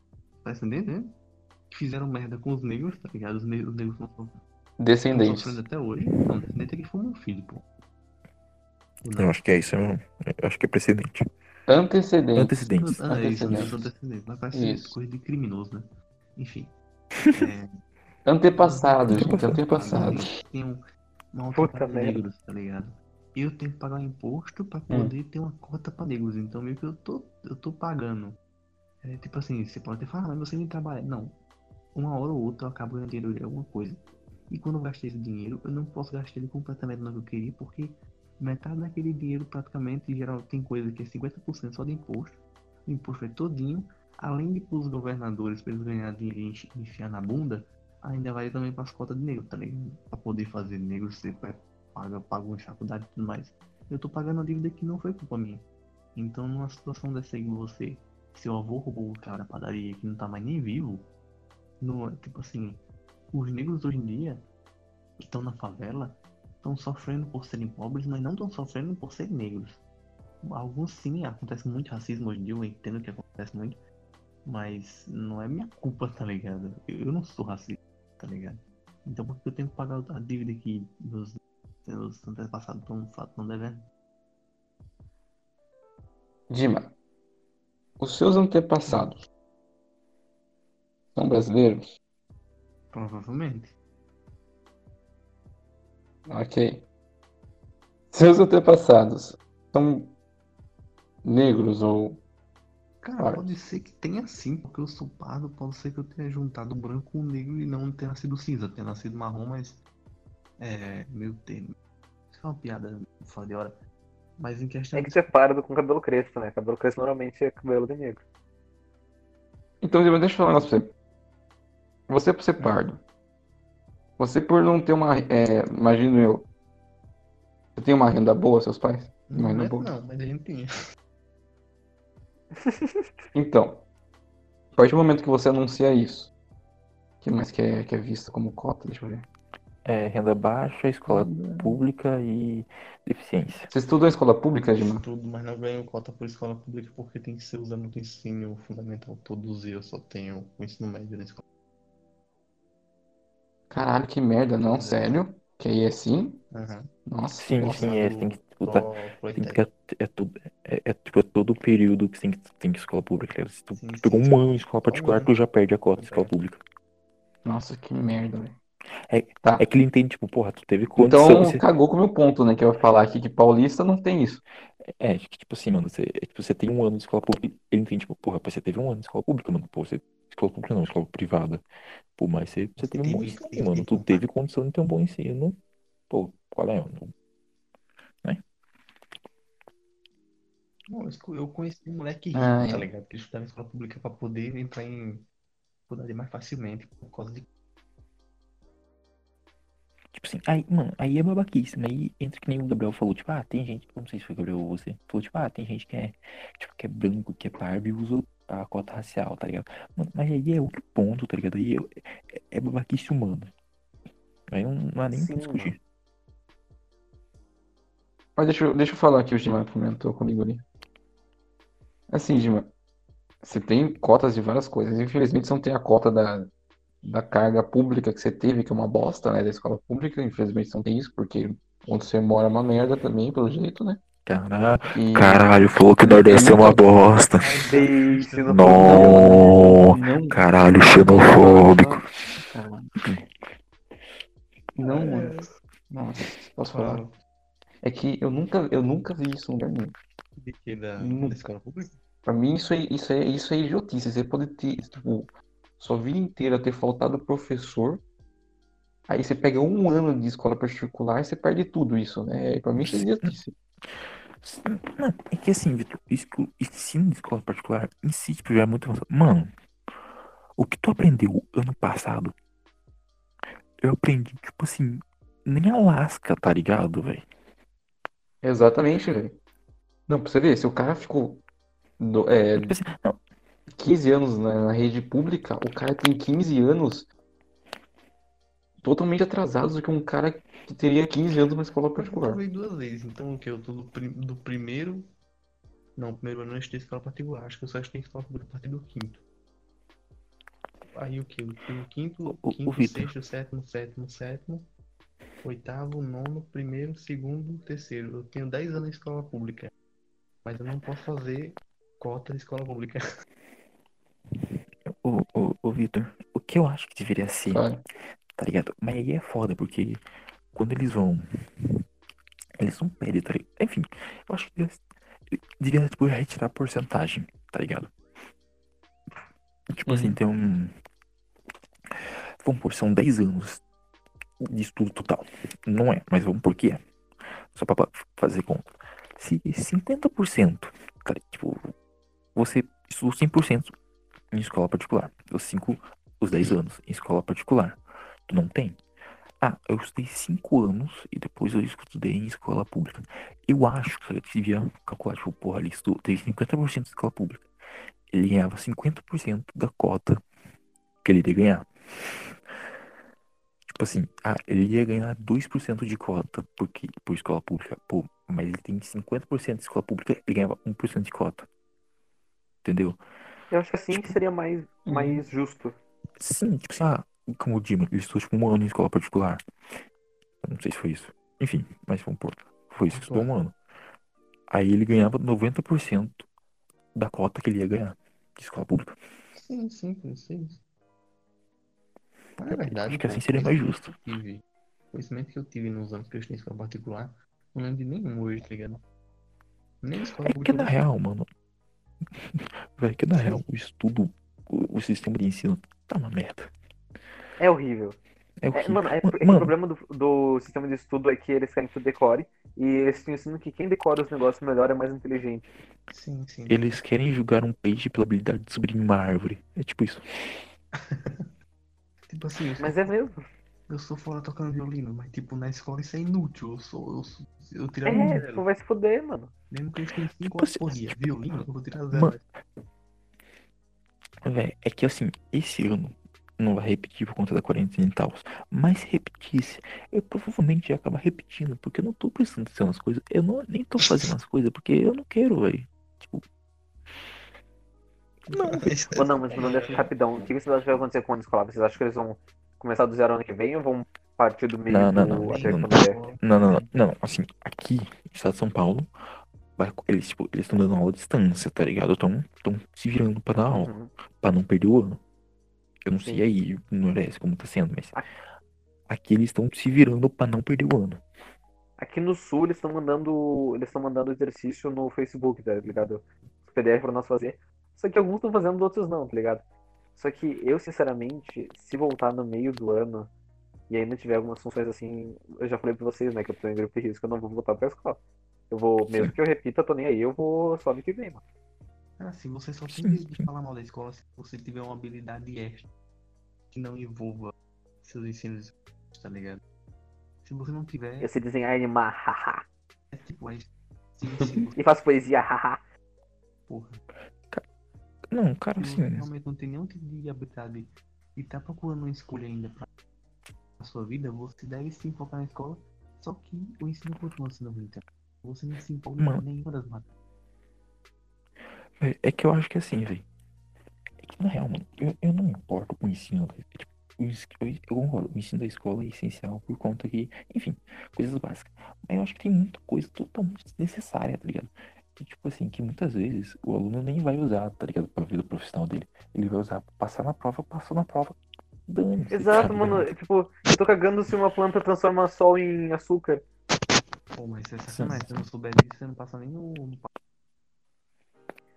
Precedentes, né? Que fizeram merda com os negros, tá ligado? Os, ne os negros estão Descendentes. sofrendo até hoje. Não, descendente é que foi meu filho, pô. Eu acho que é isso, eu eu acho que é precedente. Antecedentes. Antecedentes. Ah, é isso, Antecedentes. Mas parece Isso. coisa de criminoso, né? Enfim. É, Antepassados, gente. Antepassado. Antepassados. tem um, uma Puta cota pra merda. negros, tá ligado? Eu tenho que pagar um imposto pra Hum. poder ter uma cota pra negros. Então meio que eu tô, eu tô pagando. É tipo assim, você pode até falar, "Ah, mas você nem trabalha. Não. Uma hora ou outra eu acabo ganhando dinheiro de alguma coisa. E quando eu gastei esse dinheiro, eu não posso gastar ele completamente no que eu queria, porque metade daquele dinheiro praticamente, em geral, tem coisa que é 50% só de imposto. O imposto é todinho. Além de pros governadores, pra eles ganharem dinheiro e enfiar na bunda, ainda vai também pras cotas de negro, tá ligado? Pra poder fazer negro pa- paga, paga uma faculdade e tudo mais. Eu tô pagando uma dívida que não foi culpa minha. Então numa situação dessa aí você, seu avô roubou o cara da padaria que não tá mais nem vivo, no, tipo assim, os negros hoje em dia que estão na favela estão sofrendo por serem pobres, mas não estão sofrendo por serem negros. Alguns sim, acontece muito racismo hoje em dia, eu entendo que acontece muito, mas não é minha culpa, tá ligado? Eu, eu não sou racista, tá ligado? Então por que eu tenho que pagar a dívida que meus, meus antepassados estão devendo? Dima, os seus antepassados são brasileiros? Provavelmente. Ok. Seus antepassados são negros ou. Cara, pode ser que tenha sim, porque eu sou pardo, pode ser que eu tenha juntado branco com negro e não tenha nascido cinza, tenha nascido marrom, mas é meio termo. Isso é uma piada fora de hora. Mas em questão É que você é pardo com cabelo crespo, né? Cabelo crespo normalmente é cabelo de negro. Então, deixa eu falar um negócio pra você. Você por ser pardo. Você por não ter uma. É, imagino eu. Você tem uma renda boa, seus pais? Não, Mas não, é, vou. não, mas a gente tinha. Então, a partir do momento que você anuncia isso, que mais que é, que é visto como cota, deixa eu ver. é renda baixa, escola pública e deficiência. Você estudou em escola pública, Edmar? Tudo, mas não ganho cota por escola pública porque tem que ser usando o ensino fundamental todos e eu só tenho o ensino médio na escola. Caralho, que merda, não, sério? Que aí é assim? Aham. Nossa, Sim, nossa. sim, é, você tem que disputar. É, é, tudo, é, é, tipo, é todo o período que você tem que, tem que escola pública. cara. Se tu Sim, pegou sim, um sim. ano em escola particular, tu já perde a cota de escola É. pública. Nossa, que merda, velho. É, Tá. é que ele entende, tipo, porra, tu teve condição. Então, você- cagou com o meu ponto, né? Que eu ia falar aqui que paulista não tem isso. É, que, tipo assim, mano, você, é, tipo, você tem um ano de escola pública, ele entende, tipo, porra, você teve um ano de escola pública, mano, pô, você, escola pública não, escola privada. Pô, mas você, você teve um bom ensino, teve mano, tu teve condição de ter um bom ensino. Pô, qual é? Não- Não, eu escu- eu conheci um moleque rico, Ah, tá é. ligado? Que estudava em escola pública pra poder entrar em faculdade mais facilmente por causa de. Tipo assim, aí, mano, aí é babaquice, né? Aí entra que nem o Gabriel falou, tipo, ah, tem gente, não sei se foi Gabriel ou você, falou, tipo, ah, tem gente que é, tipo, que é branco, que é pardo e usa a cota racial, tá ligado? Mano, mas aí é outro ponto, tá ligado? Aí é, é, é babaquice humano. Aí não, não há nem Sim, discutir. Mas deixa, eu- deixa eu falar aqui, o Gilmar comentou comigo ali. Assim, Gilmar, você tem cotas de várias coisas. Infelizmente, você não tem a cota da, da carga pública que você teve, que é uma bosta, né? Da escola pública. Infelizmente, não tem isso, porque onde você mora é uma merda também, pelo jeito, né? Caralho, E... caralho, falou que o Nordeste é uma bosta. Não, Não, caralho, xenofóbico. Caralho. Não, mano. Nossa, posso falar? Fala É que eu nunca, eu nunca vi isso em lugar nenhum. de que da, da escola pública? Pra mim, isso é, isso é, isso é idiotice. Você pode ter, tipo, sua vida inteira ter faltado professor, aí você pega um ano de escola particular e você perde tudo isso, né? Pra mim, isso é idiotice. É que assim, Vitor, ensino de escola particular em si, tipo, já é muito avançado. Mano, o que tu aprendeu ano passado, eu aprendi, tipo assim, nem Alasca, tá ligado, velho? Exatamente, velho. Não, pra você ver, se o cara ficou do- é, Tipo assim, não, 15 anos na, na rede pública, o cara tem 15 anos totalmente atrasados do que um cara que teria 15 anos numa escola Eu particular. provei duas vezes, então o que? Eu tô do, prim- do primeiro. Não, primeiro ano eu estudei escola particular, acho que eu só estudei escola pública a partir do quinto. Aí o que? O o quinto, O- o quinto, Vitor. sexto, sétimo, sétimo, sétimo, oitavo, nono, primeiro, segundo, terceiro. Eu tenho 10 anos em escola pública, mas eu não posso fazer cota de escola pública. Vitor, o que eu acho que deveria ser, Sabe? tá ligado? Mas aí é foda, porque quando eles vão. Eles não pedem, tá ligado? Enfim, eu acho que devia, devia tipo, retirar a porcentagem, tá ligado? Tipo assim, Uhum. tem um. Vamos por, são 10 anos de estudo total. Não é, mas vamos por que é. Só pra fa- fazer conta. Se 50%, cara, tipo, você estudou 100% em escola particular, os 5, os 10 anos em escola particular, tu não tem. Ah, eu estudei 5 anos e depois eu estudei em escola pública. Eu acho que você devia calcular, tipo, porra, ele estudou, teve 50% de escola pública. Ele ganhava 50% da cota que ele iria ganhar. Tipo assim, ah, ele ia ganhar 2% de cota porque, por escola pública. Pô, mas ele tem 50% de escola pública, ele ganhava 1% de cota. Entendeu? Eu acho que assim seria mais, mais justo. Sim, tipo assim, ah, como o Dima, ele estudou tipo um ano em escola particular. Eu não sei se foi isso. Enfim, mas vamos pôr. Foi isso, estudou um ano. Aí ele ganhava 90% da cota que ele ia ganhar de escola pública. Sim, simples, simples. Mas na verdade, Acho que assim seria mais justo. que eu tive- O conhecimento que eu tive nos anos que eu estudei em escola particular, não lembro de nenhum hoje, tá ligado? Nem escola É que pública. na eu real, mano. Velho, que na real, o estudo, o, o sistema de ensino tá uma merda. É horrível. É o É, que. mano, é, é que o mano, problema do, do sistema de estudo é que eles querem que tu decore e eles estão ensinando que quem decora os negócios melhor é mais inteligente. Sim, sim. eles querem julgar um peixe pela habilidade de subir em uma árvore. É tipo isso. Tipo assim, Mas é mesmo. eu sou fora tocando violino, mas tipo, na escola isso é inútil. Eu sou. Eu, sou, eu É, zero. tu vai se fuder, mano. Mesmo que eu estude 5 Tipo horas assim, por dia. Violino, eu vou tirar zero. Mano, Véi, é que assim, esse ano não vai repetir por conta da quarentena e tal. Mas se repetisse, eu provavelmente ia acabar repetindo, porque eu não tô prestando atenção nas coisas. Eu não, nem tô fazendo as coisas, porque eu não quero, velho. Tipo. Não, Ou não, mas assim rapidão. O que vocês acham que vai acontecer com o ano escolar? Vocês acham que eles vão começar do zero ano que vem ou vão partir do meio Não, não, do- não, até não, não, não, não, não. Assim, aqui, no estado de São Paulo, eles, tipo, eles estão dando aula à distância, tá ligado? Estão se virando pra dar aula, Uhum. pra não perder o ano. Eu não sei Sim. aí no Nordeste como tá sendo, mas aqui eles estão se virando pra não perder o ano. Aqui no sul eles estão mandando. Eles estão mandando exercício no Facebook, tá ligado? Os PDF pra nós fazer. Só que alguns estão fazendo, outros não, tá ligado? Só que eu, sinceramente, se voltar no meio do ano e ainda tiver algumas funções assim, eu já falei pra vocês, né, que eu tô em grupo de risco, eu não vou voltar pra escola. Eu vou, mesmo que eu repita, eu tô nem aí, eu vou só ano que vem, mano. Cara, se você só tem de falar mal da escola se você tiver uma habilidade extra que não envolva seus ensinos, tá ligado? Se você não tiver, Eu sei desenhar e animar, haha. é tipo, é, E faço poesia, haha. porra, Não, cara, assim, realmente não tem nenhum tipo de habilidade e tá procurando uma escolha ainda pra a sua vida, você deve se focar na escola, só que o ensino continua sendo ruim, tá? Você não se empolga Mano. em nenhuma das matérias. é, é que eu acho que assim, velho. É que na real, mano, eu, eu não me importo com o ensino. velho. É, tipo, eu, eu concordo, o ensino da escola é essencial por conta que, enfim, coisas básicas. Mas eu acho que tem muita coisa totalmente desnecessária, tá ligado? Que, tipo assim, que muitas vezes o aluno nem vai usar, tá ligado? Pra vida profissional dele. Ele vai usar pra passar na prova, passou na prova. Dane. Exato, mano. Tipo, eu tô cagando se uma planta transforma sol em açúcar. Pô, mas é sacanagem, se eu não souber disso, você não passa nem no, no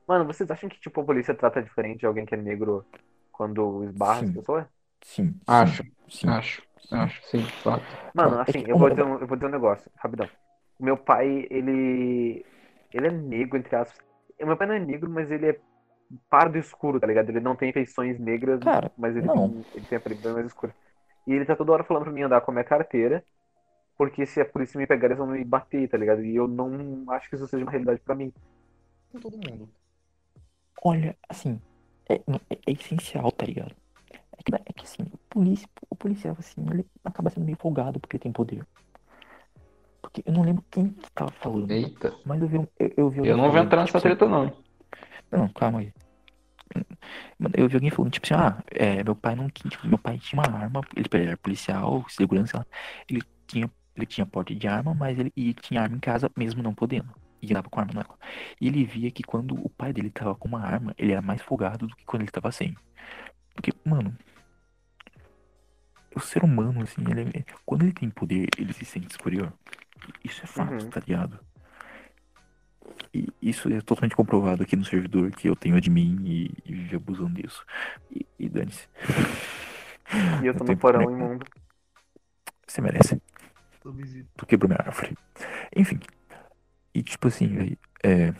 Mano, vocês acham que, tipo, a polícia trata diferente de alguém que é negro quando esbarra as Sim. pessoas? Sim, sim, Acho, sim. Acho, acho, sim, fato. Mano, é assim, eu vou dizer um, eu vou dizer um negócio, rapidão. O meu pai, ele. Ele é negro, entre aspas. O meu pai não é negro, mas ele é pardo escuro, tá ligado? Ele não tem feições negras, Cara, mas ele tem, ele tem a pele bem mais escura. E ele tá toda hora falando pra mim andar com a minha carteira, porque se a polícia me pegar, eles vão me bater, tá ligado? E eu não acho que isso seja uma realidade pra mim. com todo mundo. Olha, assim, é, é- é essencial, tá ligado? É que, é que assim, o, polícia, o policial, assim, ele acaba sendo meio folgado porque tem poder. Porque eu não lembro quem que tava falando, Eita. mas eu vi, um- eu, eu vi Eu não vou entrar nessa treta, não. Não, calma aí. Mano, eu vi alguém falando, tipo assim, ah, é, meu pai não tinha, tipo, meu pai tinha uma arma, ele era policial, segurança, ele tinha, ele tinha porte de arma, mas ele e tinha arma em casa mesmo não podendo. E andava com arma na. E ele via que quando o pai dele tava com uma arma, ele era mais folgado do que quando ele tava sem. Porque, mano, o ser humano, assim, ele é- quando ele tem poder, ele se sente superior. Isso é fato, Uhum. tá ligado? E isso é totalmente comprovado aqui no servidor que eu tenho de mim e, e vive abusando disso. E, e dane-se. E eu tô no tenho porão imundo. Você merece. Tu quebrou minha árvore. Enfim. E tipo assim. É.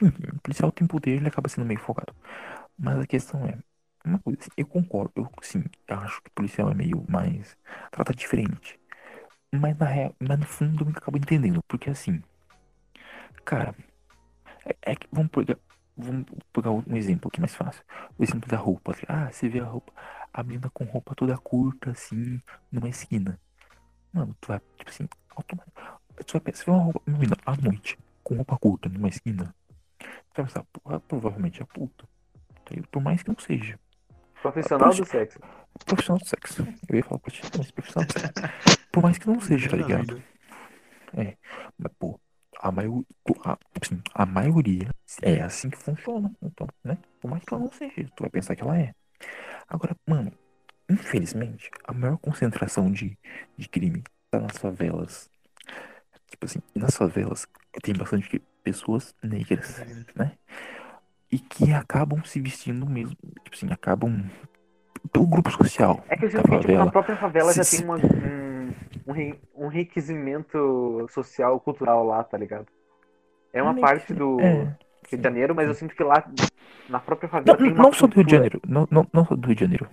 O policial tem poder, ele acaba sendo meio folgado. Mas a questão é. Uma coisa assim, eu concordo, eu sim, eu acho que o policial é meio mais. trata diferente. Mas na real, mas no fundo eu nunca acabo entendendo. Porque assim. Cara. É, é que. Vamos pegar. Vamos pegar um exemplo aqui mais fácil. O exemplo da roupa. assim. Ah, você vê a roupa. A menina com roupa toda curta, assim, numa esquina. Mano, tu vai, tipo assim, automaticamente. Tu vai pensar, você vê uma roupa, menina à noite, com roupa curta numa esquina. Tu vai pensar, porra, provavelmente é puta. Tá? Por mais que não seja. Profissional do sexo. Profissional de sexo. Eu ia falar pra ti, mas profissional de sexo. Por mais que não seja, tá ligado? Mas, pô, a maioria. A, assim, a maioria é assim que funciona. Então, né? Por mais que ela não seja, tu vai pensar que ela é. Agora, mano, infelizmente, a maior concentração de, de crime tá nas favelas. Tipo assim, nas favelas tem bastante pessoas negras, né? E que acabam se vestindo mesmo. Tipo assim, acabam. Pelo grupo social. É que sinto que, tipo, própria favela já Se- tem uma, um, um, enriquecimento social, cultural lá, tá ligado? É uma parte do é, Rio de Janeiro, mas eu sinto que lá, na própria Não, favela, tem uma não só do Rio de. Janeiro. Não, não, não só do Rio de Janeiro.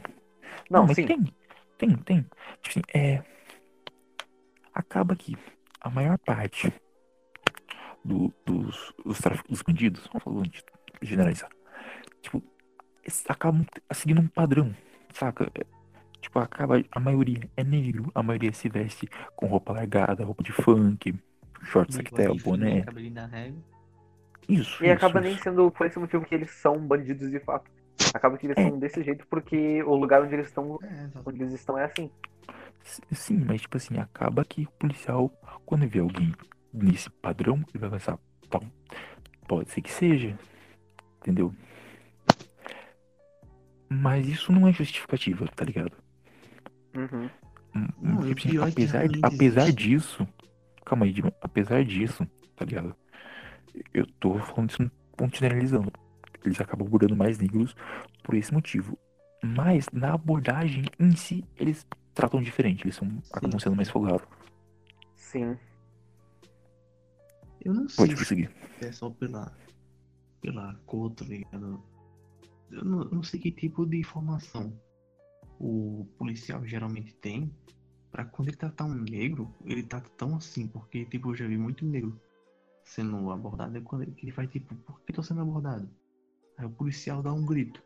Não, mas sim. tem. Tem, tem. Tipo assim, é. Acaba que a maior parte do- dos, dos, dos bandidos, vamos falar bandido, generalizar. Tipo, acabam seguindo um padrão, saca? Tipo, acaba, a maioria é negro, a maioria se veste com roupa largada, roupa de funk, short sectel, boné. Isso, E isso, acaba nem isso. sendo por esse motivo que eles são bandidos de fato. Acaba que eles É. são desse jeito porque o lugar onde eles estão, É, onde eles estão é assim. Sim, mas tipo assim, acaba que o policial, quando vê alguém nesse padrão, ele vai pensar, "Bom, pode ser que seja, entendeu? Mas isso não é justificativa, tá ligado? Uhum. Hum, Não, e o tipo assim, apesar, apesar disso, calma aí, Dima, apesar disso, tá ligado? Eu tô falando isso ponto generalizando. Eles acabam abordando mais negros por esse motivo. Mas na abordagem em si, eles tratam diferente, eles são, acabam sendo mais folgados. Sim. Eu não sei Pode se prosseguir. é só pela, pela cor, tá ligado? Eu não, não sei que tipo de informação o policial geralmente tem pra quando ele tratar um negro, ele tá tão assim, porque tipo, eu já vi muito negro sendo abordado, é quando ele, ele faz tipo, por que tô sendo abordado? Aí o policial dá um grito.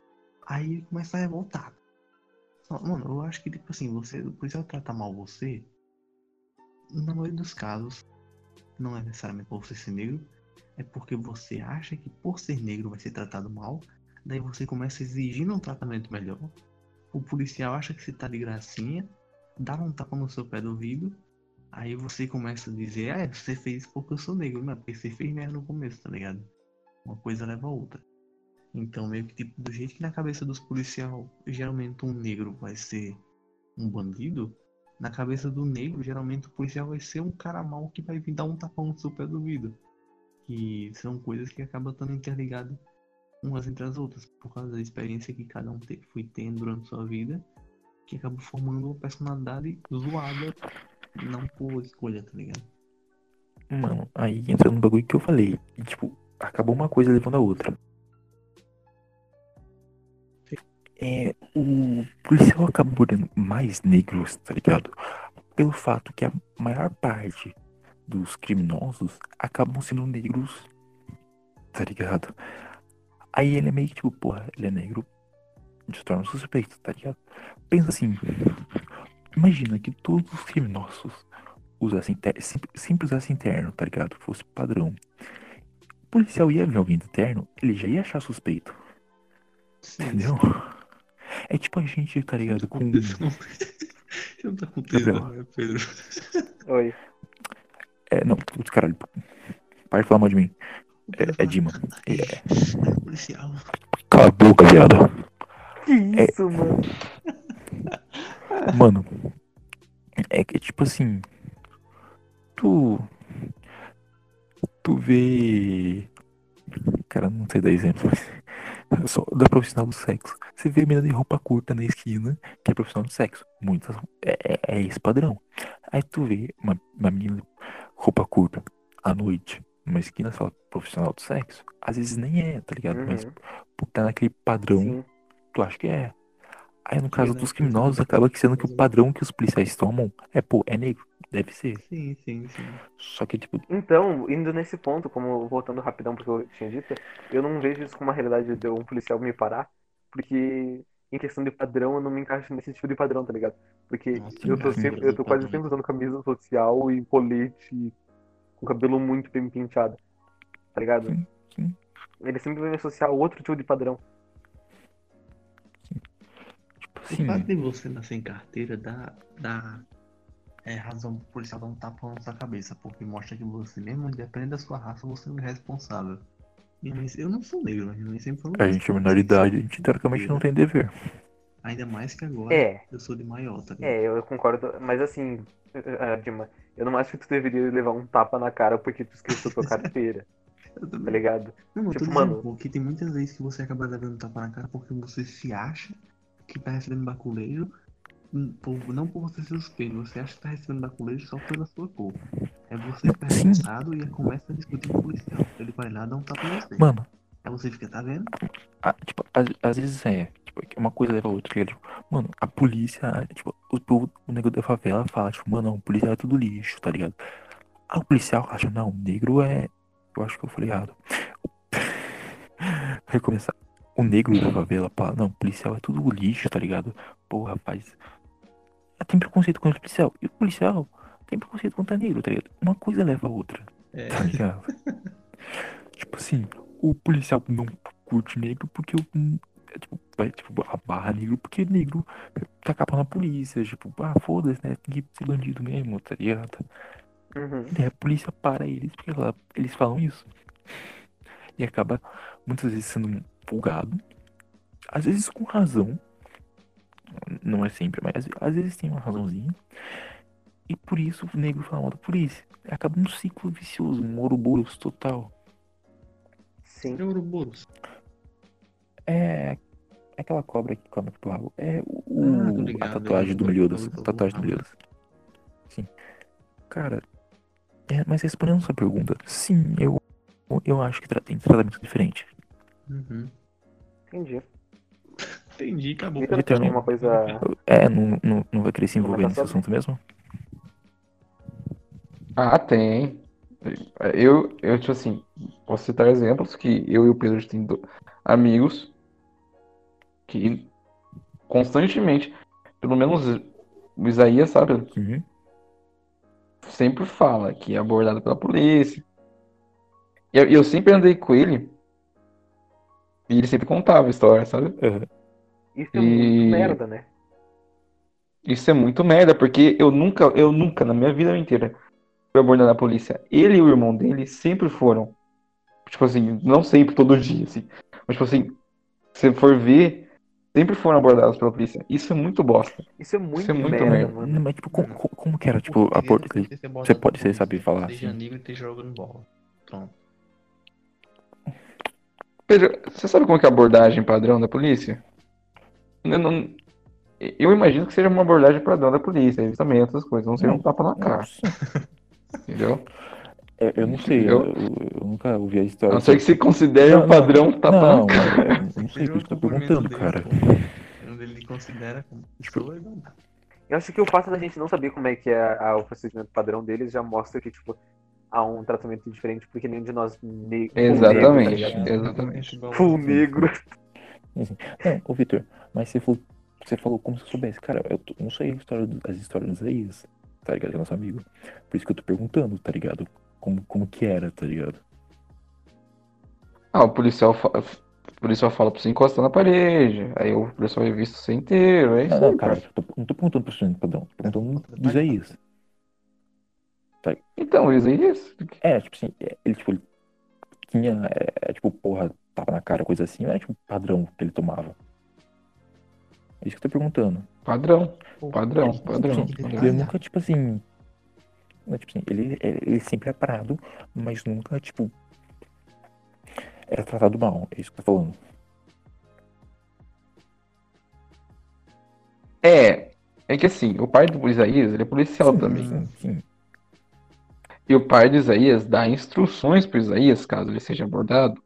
Aí ele começa a revoltar. Mano, eu acho que tipo assim, você, o policial trata mal você, na maioria dos casos, não é necessariamente por você ser negro, é porque você acha que por ser negro vai ser tratado mal, daí você começa exigindo um tratamento melhor. O policial acha que você tá de gracinha, dá um tapa no seu pé do ouvido, aí você começa a dizer, ah, é, você fez isso porque eu sou negro, é porque você fez merda no começo, tá ligado? Uma coisa leva a outra. Então meio que tipo, do jeito que na cabeça dos policial, geralmente um negro vai ser um bandido, na cabeça do negro, geralmente o policial vai ser um cara mau que vai vir dar um tapão no seu pé do ouvido. Que são coisas que acabam estando interligadas umas entre as outras, por causa da experiência que cada um te- foi tendo durante sua vida, que acaba formando uma personalidade zoada, não por escolha, tá ligado? Mano, aí entra no bagulho que eu falei. E, tipo, acabou uma coisa levando a outra. É, o policial acaba abordando mais negros, tá ligado? Pelo fato que a maior parte dos criminosos acabam sendo negros, tá ligado? Aí ele é meio que tipo, porra, ele é negro, se torna suspeito, tá ligado? Pensa assim, imagina que todos os criminosos usassem ter, sempre, sempre usassem terno, tá ligado? Fosse padrão. O policial ia ver alguém de terno, ele já ia achar suspeito, Sim, entendeu? É tipo a gente, tá ligado? Com. Você não tá tesão, né, Pedro? Oi. É, não, putz, caralho. Para de falar mal de mim. É, é Dima. É, É policial. cala a boca, viado. Que É. isso, mano? Mano, é que tipo assim. Tu. Tu vê. Cara, não sei dar exemplo. Só da profissional do sexo. Você vê a menina de roupa curta na esquina, que é profissional do sexo. Muitas. É, é, é esse padrão. Aí tu vê uma, uma menina de roupa curta à noite, numa esquina, fala profissional do sexo. Às vezes nem é, tá ligado? Mas Uhum. por tá naquele padrão, Sim. tu acha que é. Aí no caso dos verdade. criminosos, acaba que sendo que o padrão que os policiais tomam é, pô, é negro. Deve ser. Sim, sim, sim. Só que, tipo, Então, indo nesse ponto, como voltando rapidão porque eu tinha dito, eu não vejo isso como uma realidade de um policial me parar, porque em questão de padrão eu não me encaixo nesse tipo de padrão, tá ligado? Porque Nossa, eu tô sempre, eu tô quase sempre usando camisa social e colete com cabelo muito bem penteado, tá ligado? Sim, sim. Ele sempre vai me associar a outro tipo de padrão. tipo O fato de você nascer sem carteira dá, dá é, razão pro policial dar um tapa na sua cabeça, porque mostra que você, mesmo independente da sua raça, você não é responsável. Eu não sou negro, mas mãe sempre falou a gente é minoridade, a gente teoricamente não tem dever. Ainda mais que agora É, eu sou de maior, tá ligado? é, eu concordo, mas assim, eh, Dima, eu não acho que tu deveria levar um tapa na cara porque tu esqueceu tua carteira, tá ligado? Não, Tipo, mano- pô, que tem muitas vezes que você acaba levando tapa na cara porque você se acha que tá recebendo baculejo, hum, não por você ser suspeito, você acha que tá recebendo baculejo só pela sua cor. É você sim. revoltado e começa a discutir com o policial. Ele vai lá dar um tapa em você. Mano, você fica, tá vendo? a- tipo, às, às vezes é, tipo, uma coisa leva a outra, ligado? Tipo, mano, a polícia, tipo, o, povo- o nego da favela fala, tipo, mano, não, o policial é tudo lixo, tá ligado? Aí o policial acha, não, negro é. Eu acho que eu falei errado. Recomeçar. o negro da favela fala, não, policial é tudo lixo, tá ligado? Porra, rapaz. Tem preconceito contra o policial. E o policial tem preconceito contra negro, tá ligado? Uma coisa leva a outra, É, tá ligado? tipo assim, o policial não curte negro porque o. é, tipo, vai, tipo, a barra negro porque negro tá capa na polícia. Tipo, ah, foda-se, né? Tem que ser bandido mesmo, tá ligado? Uhum. E aí a polícia para eles porque ela- eles falam isso. E acaba muitas vezes sendo folgado. Às vezes com razão. Não é sempre, mas às- às vezes tem uma razãozinha. E por isso o negro fala mal da polícia. Acaba um ciclo vicioso, um Ouroboros total. Sim. é Ouroboros. É aquela cobra que come pro rabo. É o, Ah, tô a ligado, tatuagem do ligado. Meliodas. A tatuagem do Meliodas. Sim. Cara, é, mas respondendo sua pergunta, sim, eu, eu acho que tra- tem tratamento diferente. Uhum. Entendi. Entendi, acabou. Vitor, não- uma coisa. É, não, não, não vai querer se envolver nesse assunto mesmo? Ah, tem. Eu, eu, tipo assim, posso citar exemplos que eu e o Pedro têm do- amigos que constantemente, pelo menos o Isaías, sabe, Uhum. sempre fala que é abordado pela polícia. E eu, eu sempre andei com ele e ele sempre contava a história, sabe? Isso é E- muito merda, né? Isso é muito merda, porque eu nunca, eu nunca, na minha vida inteira, fui abordado na polícia. Ele e o irmão dele sempre foram. Tipo assim, não sempre, todo dia, assim. Mas, tipo assim, se você for ver, sempre foram abordados pela polícia. Isso é muito bosta. Isso é muito, é muito merda, merda. mano. Não, mas tipo, como, como- que era, tipo, a por... abordado Você pode, você isso. sabe falar Seja assim? negro e esteja jogando bola. Pronto. Pedro, você sabe como é que é a abordagem padrão da polícia? Eu, não- eu imagino que seja uma abordagem padrão da polícia, revistamento, essas coisas, não seja um tapa na cara. Entendeu? É, eu não sei, eu, Eu- eu- eu nunca ouvi a A história. não ser que se considere Não, um não. padrão tapa Não, na cara. é, eu não sei, por isso que eu tô perguntando, cara. Quando ele considera como pessoa, não. Eu acho que o fato da gente não saber como é que é a- o procedimento padrão deles já mostra que, tipo, há um tratamento diferente, porque nenhum de nós ne Exatamente, negro, tá exatamente. Full negro. Não, ô Vitor, mas você falou, você falou como se eu soubesse. Cara, eu não sei a história do- as histórias dos Isaías, tá ligado? Que é nosso amigo. Por isso que eu tô perguntando, tá ligado? Como, como que era, tá ligado? Ah, o policial, fa- o policial fala pra você encostar na parede, aí o policial vai visto você inteiro, é isso Não, não, aí, cara, cara. eu tô- não tô perguntando pro estudante padrão, tô perguntando do Isaías. Então, isso aí é isso. É, tipo assim, é, ele, tipo, ele tinha, é, é, tipo, porra, tava na cara, coisa assim, não era tipo padrão que ele tomava. É isso que eu tô perguntando. Padrão, padrão, padrão. padrão. ele nunca, tipo assim. não, tipo assim, ele, ele, ele sempre é parado, mas nunca, tipo. Era tratado mal, é isso que eu tô falando. É, é que assim, o pai do Isaías, ele é policial Sim, também. Sim, sim. E o pai do Isaías dá instruções pro Isaías, caso ele seja abordado,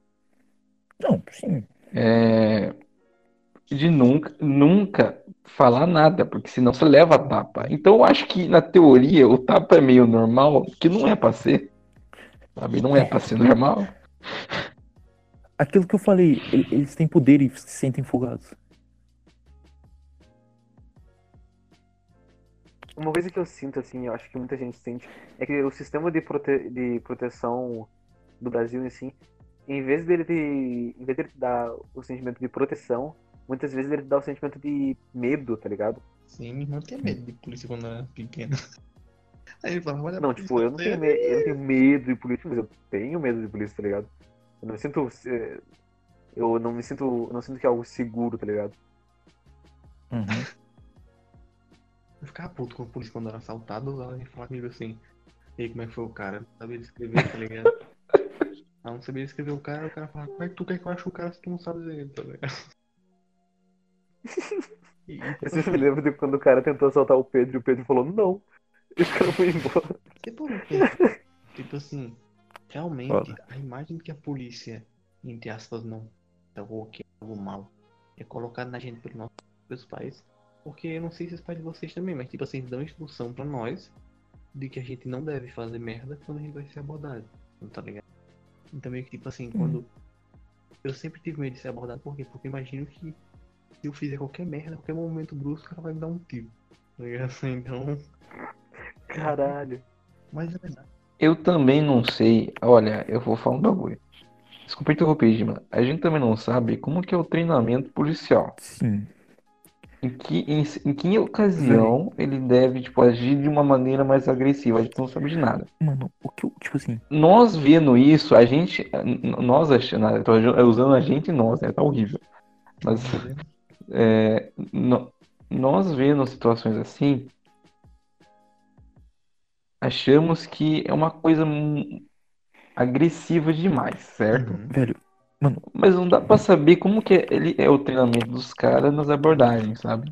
Não, sim. é, de nunca, nunca falar nada, porque senão você leva a tapa. Então eu acho que na teoria o tapa é meio normal, que não é pra ser. Sabe? Não é pra ser normal. Aquilo que eu falei, ele- eles têm poder e se sentem folgados. Uma coisa que eu sinto, assim, eu acho que muita gente sente, é que o sistema de, prote... de proteção do Brasil, assim, em vez dele te... em vez dele te dar o sentimento de proteção, muitas vezes ele dá o sentimento de medo, tá ligado? Sim, minha irmã tinha medo de polícia quando era pequena. Aí ele falava, olha, Não, tipo, polícia eu não tá tenho, aí. me... eu não tenho medo de polícia, mas eu tenho medo de polícia, tá ligado? Eu não me sinto. eh, Eu não me sinto. eu não sinto que é algo seguro, tá ligado? Uhum. Eu ficava puto com a polícia quando era assaltado, ela ia falar comigo assim, e aí como é que foi o cara? Não sabia escrever, tá ligado? Ela não sabia escrever o cara, o cara falava, como é que tu quer que eu ache o cara se tu não sabe ler, tá ligado? E, e, tipo, sempre me lembro de quando o cara tentou assaltar o Pedro e o Pedro falou não. E o cara foi embora. Porque, tipo assim, realmente Foda. a imagem que a polícia, entre aspas, não tá ou que é algo mal, é colocada na gente pelos nossos pais. Porque eu não sei se os pais de vocês também, mas tipo assim, dão instrução pra nós de que a gente não deve fazer merda quando a gente vai ser abordado. Tá ligado? Então meio que tipo assim, quando eu sempre tive medo de ser abordado, por quê? Porque imagino que se eu fizer qualquer merda, qualquer momento brusco, o cara vai me dar um tiro. Tá ligado? Então. Caralho. Mas é verdade. Eu também não sei. Olha, eu vou falar um bagulho. Desculpa interromper, Dima. A gente também não sabe como que é o treinamento policial. Sim. Em que, em, em que ocasião ele deve, tipo, agir de uma maneira mais agressiva. A gente não sabe de nada. Mano, o que eu, tipo assim, Nós vendo isso, a gente. Nós achando. eu Tô usando a gente e nós, né? Tá horrível. Mas é, no- nós vendo situações assim, achamos que é uma coisa agressiva demais, certo? Uhum. velho, mano, Mas não dá pra saber como que é- ele é o treinamento dos caras nas abordagens, sabe?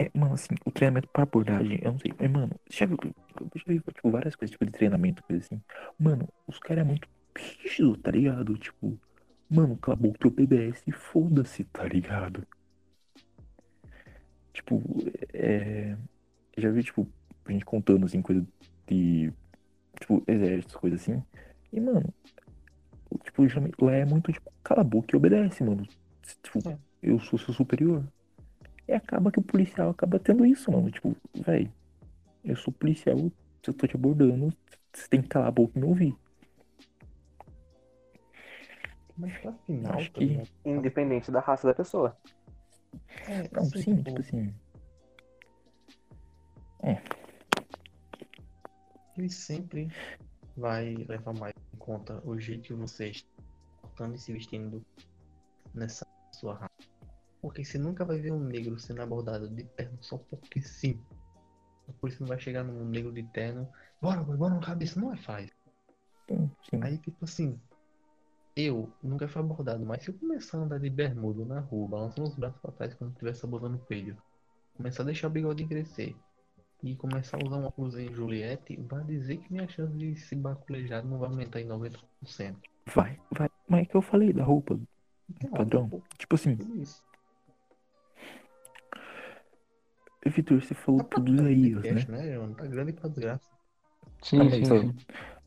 é, mano, assim, o treinamento pra abordagem, eu não sei, mas, mano, já viu, eu já vi, tipo, várias coisas, tipo, de treinamento, coisa assim. Mano, os caras é muito rígido, tá ligado? Tipo, mano, cala a boca, teu PBS, foda-se, tá ligado? Tipo, é. Já vi, tipo, gente contando, assim, coisa de. Tipo, exércitos, coisa assim. E, mano, o- tipo, lá é muito, tipo, cala a boca e obedece, mano. Tipo, É. eu sou seu superior. E acaba que o policial acaba tendo isso, mano. Tipo, véi, eu sou policial, se eu tô te abordando, você tem que calar a boca e me ouvir. Mas pra final, que- ligado? Independente da raça da pessoa. É, Não, sim, tipo, assim. ele sempre vai levar mais em conta o jeito que você está portando e se vestindo nessa sua raça. Porque você nunca vai ver um negro sendo abordado de terno só porque sim. Por isso não vai chegar num negro de terno, bora, bora, bora na cabeça, não é faz. Sim, sim. Aí tipo assim, eu nunca fui abordado, mas se eu começar a andar de bermuda na rua, balançando os braços pra trás como se estivesse abordando o peito, começar a deixar o bigode crescer e começar a usar uma blusa em Juliette, vai dizer que minha chance de se baculejar não vai aumentar em 90%. Vai, vai. Mas é que eu falei da roupa, Então, padrão. pô, Tipo assim, isso. Vitor, você falou Tá tudo aí, né? né, mano? Tá grande pra desgraça. Sim, Ah, sim, mas, sim.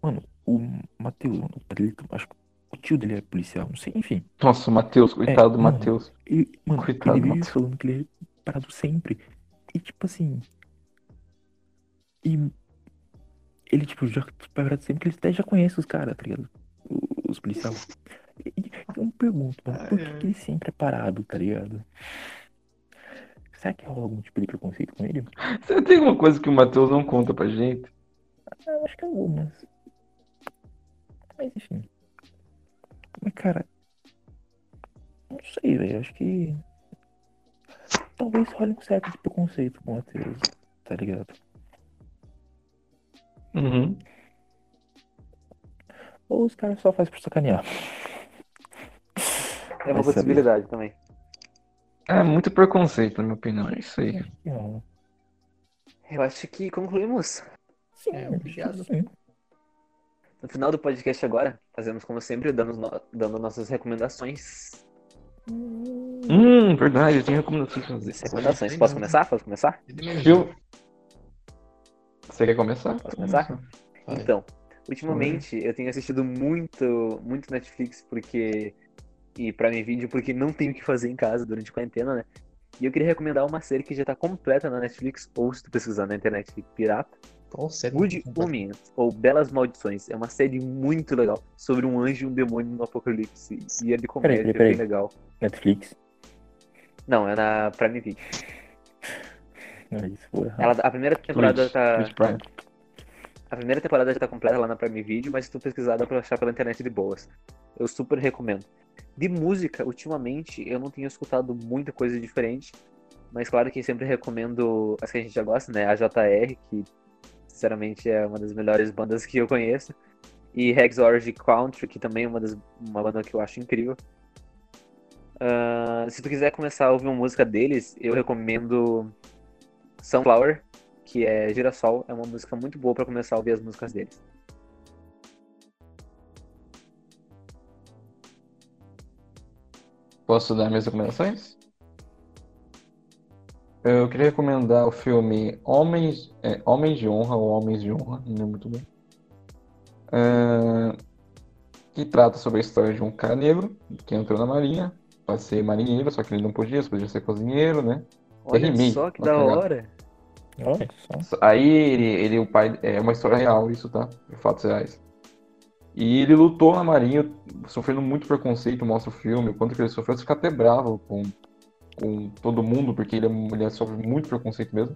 Mano, o Matheus, mano, ele, acho que o tio dele é policial, não sei, enfim. Nossa, o Matheus, coitado do mano. Matheus. Ele, mano, Coitado, ele vive Matheus. falando que ele é parado sempre. E tipo assim. E ele, tipo, já parado sempre que ele até já conhece os caras, tá ligado? Os policiais. E, eu me pergunto, mano, por que, que ele sempre é parado, tá ligado? Será que rola algum tipo de preconceito com ele? Você tem uma coisa que o Matheus não conta pra gente? Ah, eu acho que algumas. Mas enfim. Mas cara. Não sei, velho. Acho que. Talvez role um certo de preconceito com o Matheus, tá ligado? Uhum. Ou os caras só fazem por sacanear. É uma Vai saber. possibilidade também. É muito preconceito, na minha opinião. É isso aí. Eu acho que concluímos. Sim, É, obrigado. sim. No final do podcast agora, fazemos como sempre, dando, no- dando nossas recomendações. Hum, verdade, tem recomendações pra fazer. Recomendações. Posso começar? Posso começar? Viu? Você quer começar? Posso começar? Então, ultimamente eu tenho assistido muito, muito Netflix porque e Prime Video porque não tenho o que fazer em casa durante a quarentena, né? E eu queria recomendar uma série que já tá completa na Netflix ou se tu pesquisar na internet pirata, Qual série? Good Omens ou Belas Maldições. É uma série muito legal sobre um anjo e um demônio no apocalipse e é de comédia, Peraí, é peraí, bem peraí. legal. Netflix. Não, é na Prime Video. Não, isso. Ela, a primeira temporada Twitch, tá Twitch Prime. A primeira temporada já tá completa lá na Prime Video, mas se tu pesquisar dá pra achar pela internet de boas. Eu super recomendo. De música, ultimamente eu não tenho escutado muita coisa diferente, mas claro que sempre recomendo as que a gente já gosta, né? A JR, que sinceramente é uma das melhores bandas que eu conheço, e Rex Orange Country, que também é uma, das, uma banda que eu acho incrível. Ah, se tu quiser começar a ouvir uma música deles, eu recomendo Sunflower, que é Girassol, é uma música muito boa pra começar a ouvir as músicas deles. Posso dar minhas recomendações? Eu queria recomendar o filme Homens, é, Homens de Honra ou Homens de Honra, não lembro muito bem. É, que trata sobre a história de um cara negro que entrou na marinha pra ser marinheiro, só que ele não podia, só podia ser cozinheiro, né? Olha remake, só que tá da hora. Olha só. Aí ele, ele, o pai, é uma história real isso, tá? É fatos reais. E ele lutou na marinha, sofrendo muito preconceito, mostra o filme, o quanto que ele sofreu, você fica até bravo com, com todo mundo, porque ele, é- ele sofre muito preconceito mesmo.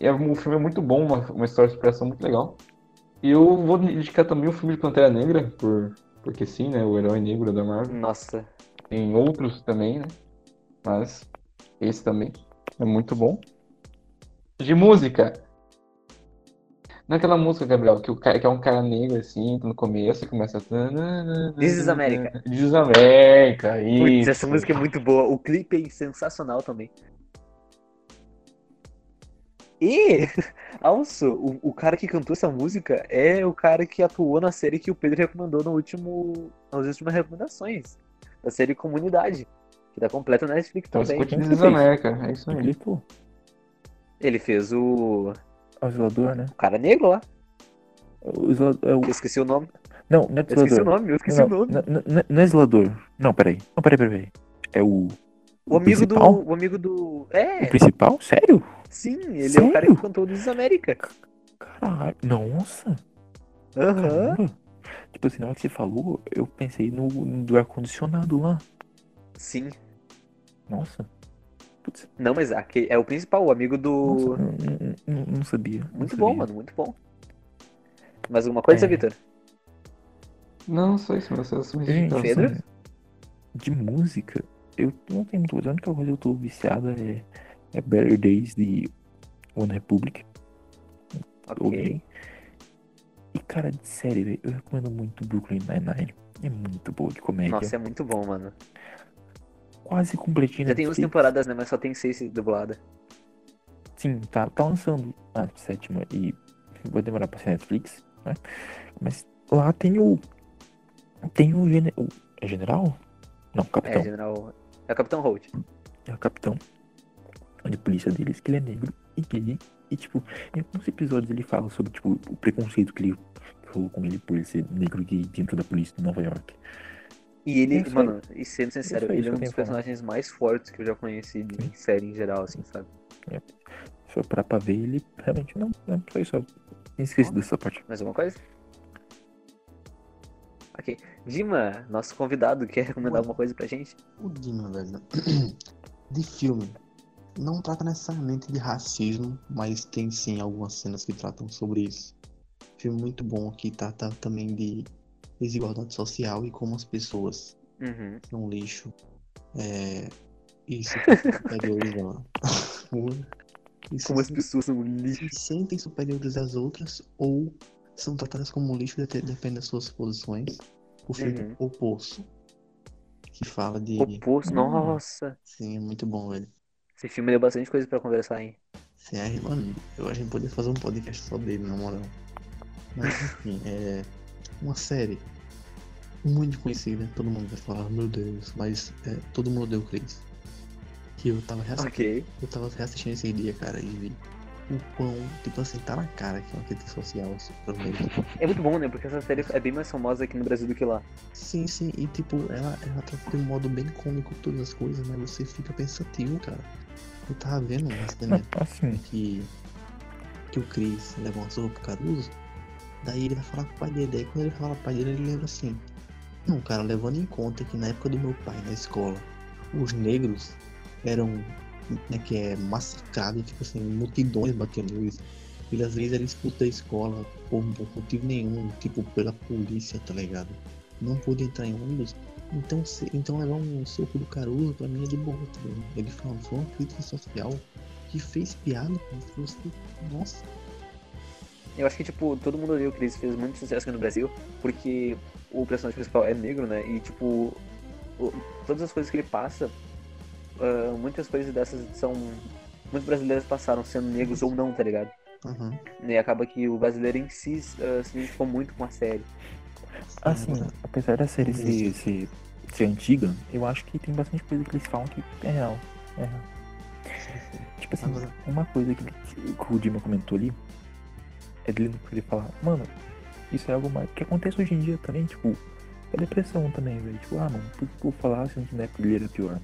E é, o filme é muito bom, uma, uma história de superação muito legal. E eu vou indicar também o filme de Pantera Negra, por, porque sim, né? O herói negro da Marvel. Nossa. Tem outros também, né? Mas esse também é muito bom. De música. Naquela música, Gabriel, que, o cara, que é um cara negro assim, no começo e começa. This is America. This is America, Putz, isso. essa música é muito boa. O clipe é sensacional também. E, Alço, o, o cara que cantou essa música é o cara que atuou na série que o Pedro recomendou no último, nas últimas recomendações. Da série Comunidade. Que tá completa na Netflix Então também. escute This is America, é isso aí. Ele fez o, é o zelador, né? o cara negro lá. O zelador, é o... Eu esqueci o nome. Não, não é Eu esqueci o zelador. nome, eu esqueci Não, o nome. não, não, não, é zelador. Não, peraí. Não, peraí, peraí, peraí. É o. O amigo do. O amigo do. O É, principal? Sério? sim, ele é o cara Sério? que cantou This is America. Caralho. Nossa. Aham. Caramba. Tipo assim, na hora que você falou, eu pensei no, no do ar-condicionado lá. Sim. Nossa. Putz, Não, mas aquele é o principal, o amigo do. não, não- não- não sabia. não Muito sabia. bom, mano, muito bom. Mais alguma coisa, É. Vitor? Não, só isso, mas Gente, indicações. Pedro? De música, eu não tenho muita coisa. A única coisa que eu tô viciada é, é Better Days de One Republic. Ok. Ouvi. E cara, de série, velho, eu recomendo muito Brooklyn Nine-Nine. É muito boa de comédia. Nossa, é muito bom, mano. Quase completinha. Já tem duas temporadas, né? Mas só tem seis dubladas. Sim, tá, tá lançando a sétima e vai demorar pra ser Netflix, né? Mas lá tem o. Tem o, gene, o é general? Não, É, capitão. General. É o Capitão Holt. É o capitão de polícia deles, que ele é negro e gay. E, tipo, em alguns episódios ele fala sobre, tipo, o preconceito que ele rolou com ele por ele ser negro e gay dentro da polícia de Nova York. E ele, mano, e sendo sincero, ele é um eu dos pra falar. personagens mais fortes que eu já conheci de em série em geral, assim, sabe? Se for parar pra ver, ele realmente não. não foi só. Tinha esquecido dessa parte. Mais alguma coisa? Ok. Dima, nosso convidado, quer recomendar Ué. alguma coisa pra gente? O Dima, velho. De filme. Não trata necessariamente de racismo, mas tem sim algumas cenas que tratam sobre isso. Filme muito bom que trata também de desigualdade social e como as pessoas Uhum. são lixo. É, e se superiores a. e Como as pessoas são lixo. se sentem superiores às outras ou são tratadas como lixo dep- depende das suas posições. O filme Uhum. O Poço, que fala de. O Poço, Hum. nossa. Sim, é muito bom, velho. Esse filme deu bastante coisa pra conversar, hein? CR, mano, eu, a gente podia fazer um podcast só dele, na moral. Mas enfim, é uma série muito conhecida, todo mundo vai falar, meu Deus, mas é, todo mundo deu Chris. Que eu tava reassistindo, Ok. eu tava reassistindo esse dia, cara, e vi o quão, tipo assim, tá na cara que é uma crítica social negros. É muito bom, né? Porque essa série é bem mais famosa aqui no Brasil do que lá. Sim, sim, e tipo, ela, ela trata de um modo bem cômico todas as coisas, mas você fica pensativo, cara. Eu tava vendo cena Assim, que, que o Chris leva uma surra pro Caruso, daí ele vai falar com o pai dele, daí quando ele fala pro pai dele, ele lembra assim, não, cara, levando em conta que na época do meu pai, na escola, os negros eram, né, que é massacrados, tipo assim, multidões batendo neles, ele às vezes era expulso da escola por, por motivo nenhum, tipo, pela polícia, tá ligado? Não pôde entrar em ônibus, então, se, então levar um soco do Caruso pra mim é de boa, tá ligado? Ele falou, foi uma crítica social que fez piada como se. Nossa, Eu acho que, tipo, todo mundo odeia o Chris, fez muito sucesso aqui no Brasil, porque o personagem principal é negro, né? E, tipo, o- todas as coisas que ele passa, ah, muitas coisas dessas são. Muitos brasileiros passaram sendo negros ou não, tá ligado? aham. E acaba que o brasileiro em si ah, se identificou muito com a série. assim, apesar da série ser, ser, ser antiga, eu acho que tem bastante coisa que eles falam que é real. É real. Tipo assim, uma coisa que, que o Dima comentou ali é dele ele falar, mano, isso é algo mais que acontece hoje em dia também, tipo, a depressão também, velho. Tipo, ah, mano, por que eu falar se na época ele era pior?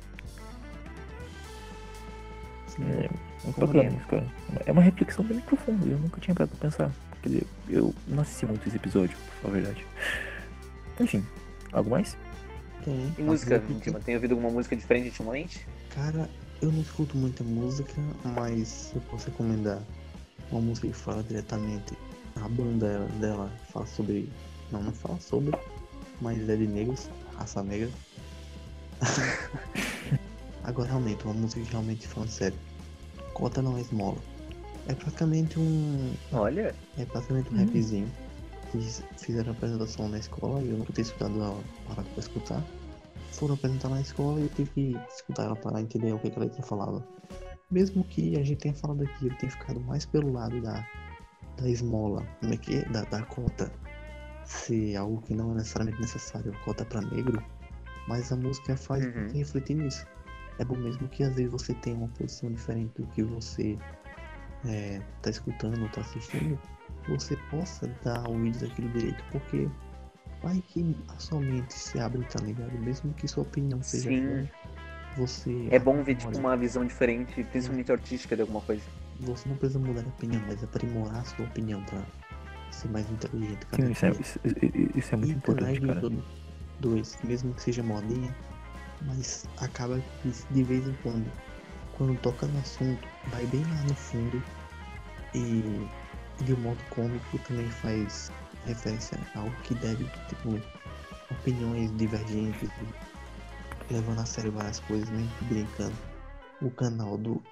Sim. É, bacana isso, cara. É uma reflexão bem profunda, eu nunca tinha parado pra pensar. Quer dizer, eu não assisti muito esse episódio, pra falar a verdade. Enfim, algo mais? Tem. E música, Dima? Tem ouvido alguma música diferente ultimamente? Cara, eu não escuto muita música, mas eu posso recomendar uma música que fala diretamente. A banda dela fala sobre. Não, não fala sobre, mas é de negros, raça negra. Agora realmente, uma música que realmente falando sério. Cota não é esmola. É praticamente um. Olha, É praticamente um Hum. rapzinho. Fiz, fizeram a apresentação na escola e eu nunca tinha escutado ela parado pra escutar. Foram apresentar na escola e eu tive que escutar ela para entender o que, que ela tinha falado. Mesmo que a gente tenha falado aqui, eu tenha ficado mais pelo lado da, da esmola, como é que é? Da, da cota ser algo que não é necessariamente necessário, cota para negro, mas a música faz Uhum. refletir nisso. É bom mesmo que às vezes você tenha uma posição diferente do que você é, tá escutando ou tá assistindo, você possa dar ouvidos àquilo direito, porque vai que a sua mente se abre, tá ligado? Mesmo que sua opinião seja Sim. ruim, você. é bom ver tipo, uma visão diferente, principalmente artística de alguma coisa. Você não precisa mudar de opinião, mas aprimorar a sua opinião pra ser mais inteligente. cada Sim, isso é, isso, isso é muito E importante, cara. do- Dois, mesmo que seja modinha, mas acaba que de vez em quando, quando toca no assunto, vai bem lá no fundo e de um modo cômico também faz referência a algo que deve, tipo, opiniões divergentes, e levando a sério várias coisas, mesmo que brincando. O canal do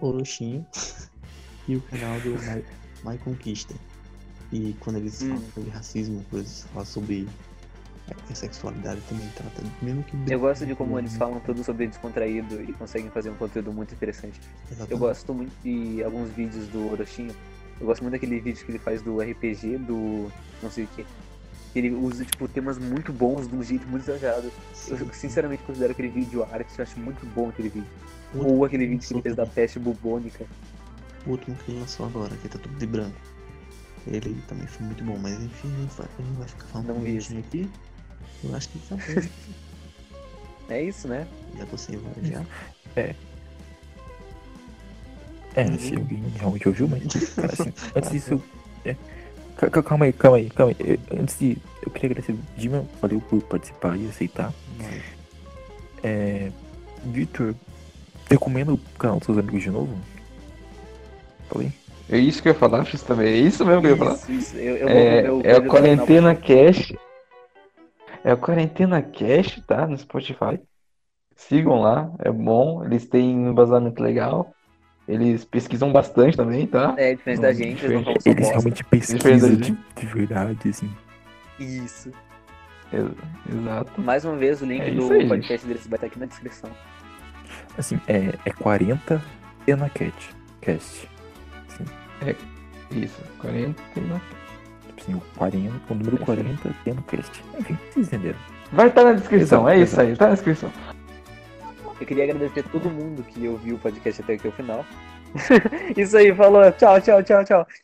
Orochinho e o canal do My, My Conquista. E quando eles Hum. falam sobre racismo, coisas, falam sobre é, sexualidade também trata, mesmo que Eu gosto de como eles né? falam tudo sobre descontraído e conseguem fazer um conteúdo muito interessante. Eu Exatamente. gosto muito de alguns vídeos do Orochinho. Eu gosto muito daquele vídeo que ele faz do RPG, do não sei o que. Ele usa, tipo, temas muito bons de um jeito muito exagerado. Eu sinceramente considero aquele vídeo arte, eu acho muito bom aquele vídeo. Ou aquele vídeo que ele fez da peste bubônica. O último que ele lançou agora, que tá tudo de branco. Ele também foi muito bom, mas enfim, a gente vai, vai ficar falando Não um vi minutinho aqui. Eu acho que acabou. É isso, né? já tô sem voz já. É, se alguém realmente ouviu, mas assim, antes disso. é, calma aí, calma aí, calma aí. Eu- Antes de. Eu queria agradecer o Dima, valeu por participar e aceitar. Mas, É. Victor, recomenda o canal dos seus amigos de novo? Falei. É isso que eu ia falar, X também. É isso mesmo que eu ia falar. Isso, isso. Eu, eu É, vou é o a Quarentena Cash. É a Quarentena Cash, tá? No Spotify. Sigam lá, é bom. Eles têm um embasamento legal. Eles pesquisam bastante também, tá? É, diferente da gente, eles não diferente. falam Eles bosta. realmente Diferente pesquisam de, gente. de verdade, assim. Isso. Ex- Exato. Mais uma vez, o link É do aí, podcast deles vai estar aqui na descrição. Assim, é, é 40 Enacat Cast. Isso, quarentena. Tipo assim, o 40, o número 40 Enacast. Enfim, vocês entenderam. Vai estar na descrição, Exato, é isso aí, tá na descrição. Eu queria agradecer a todo mundo que ouviu o podcast até aqui ao final. Isso aí, falou. Tchau, tchau, tchau, tchau.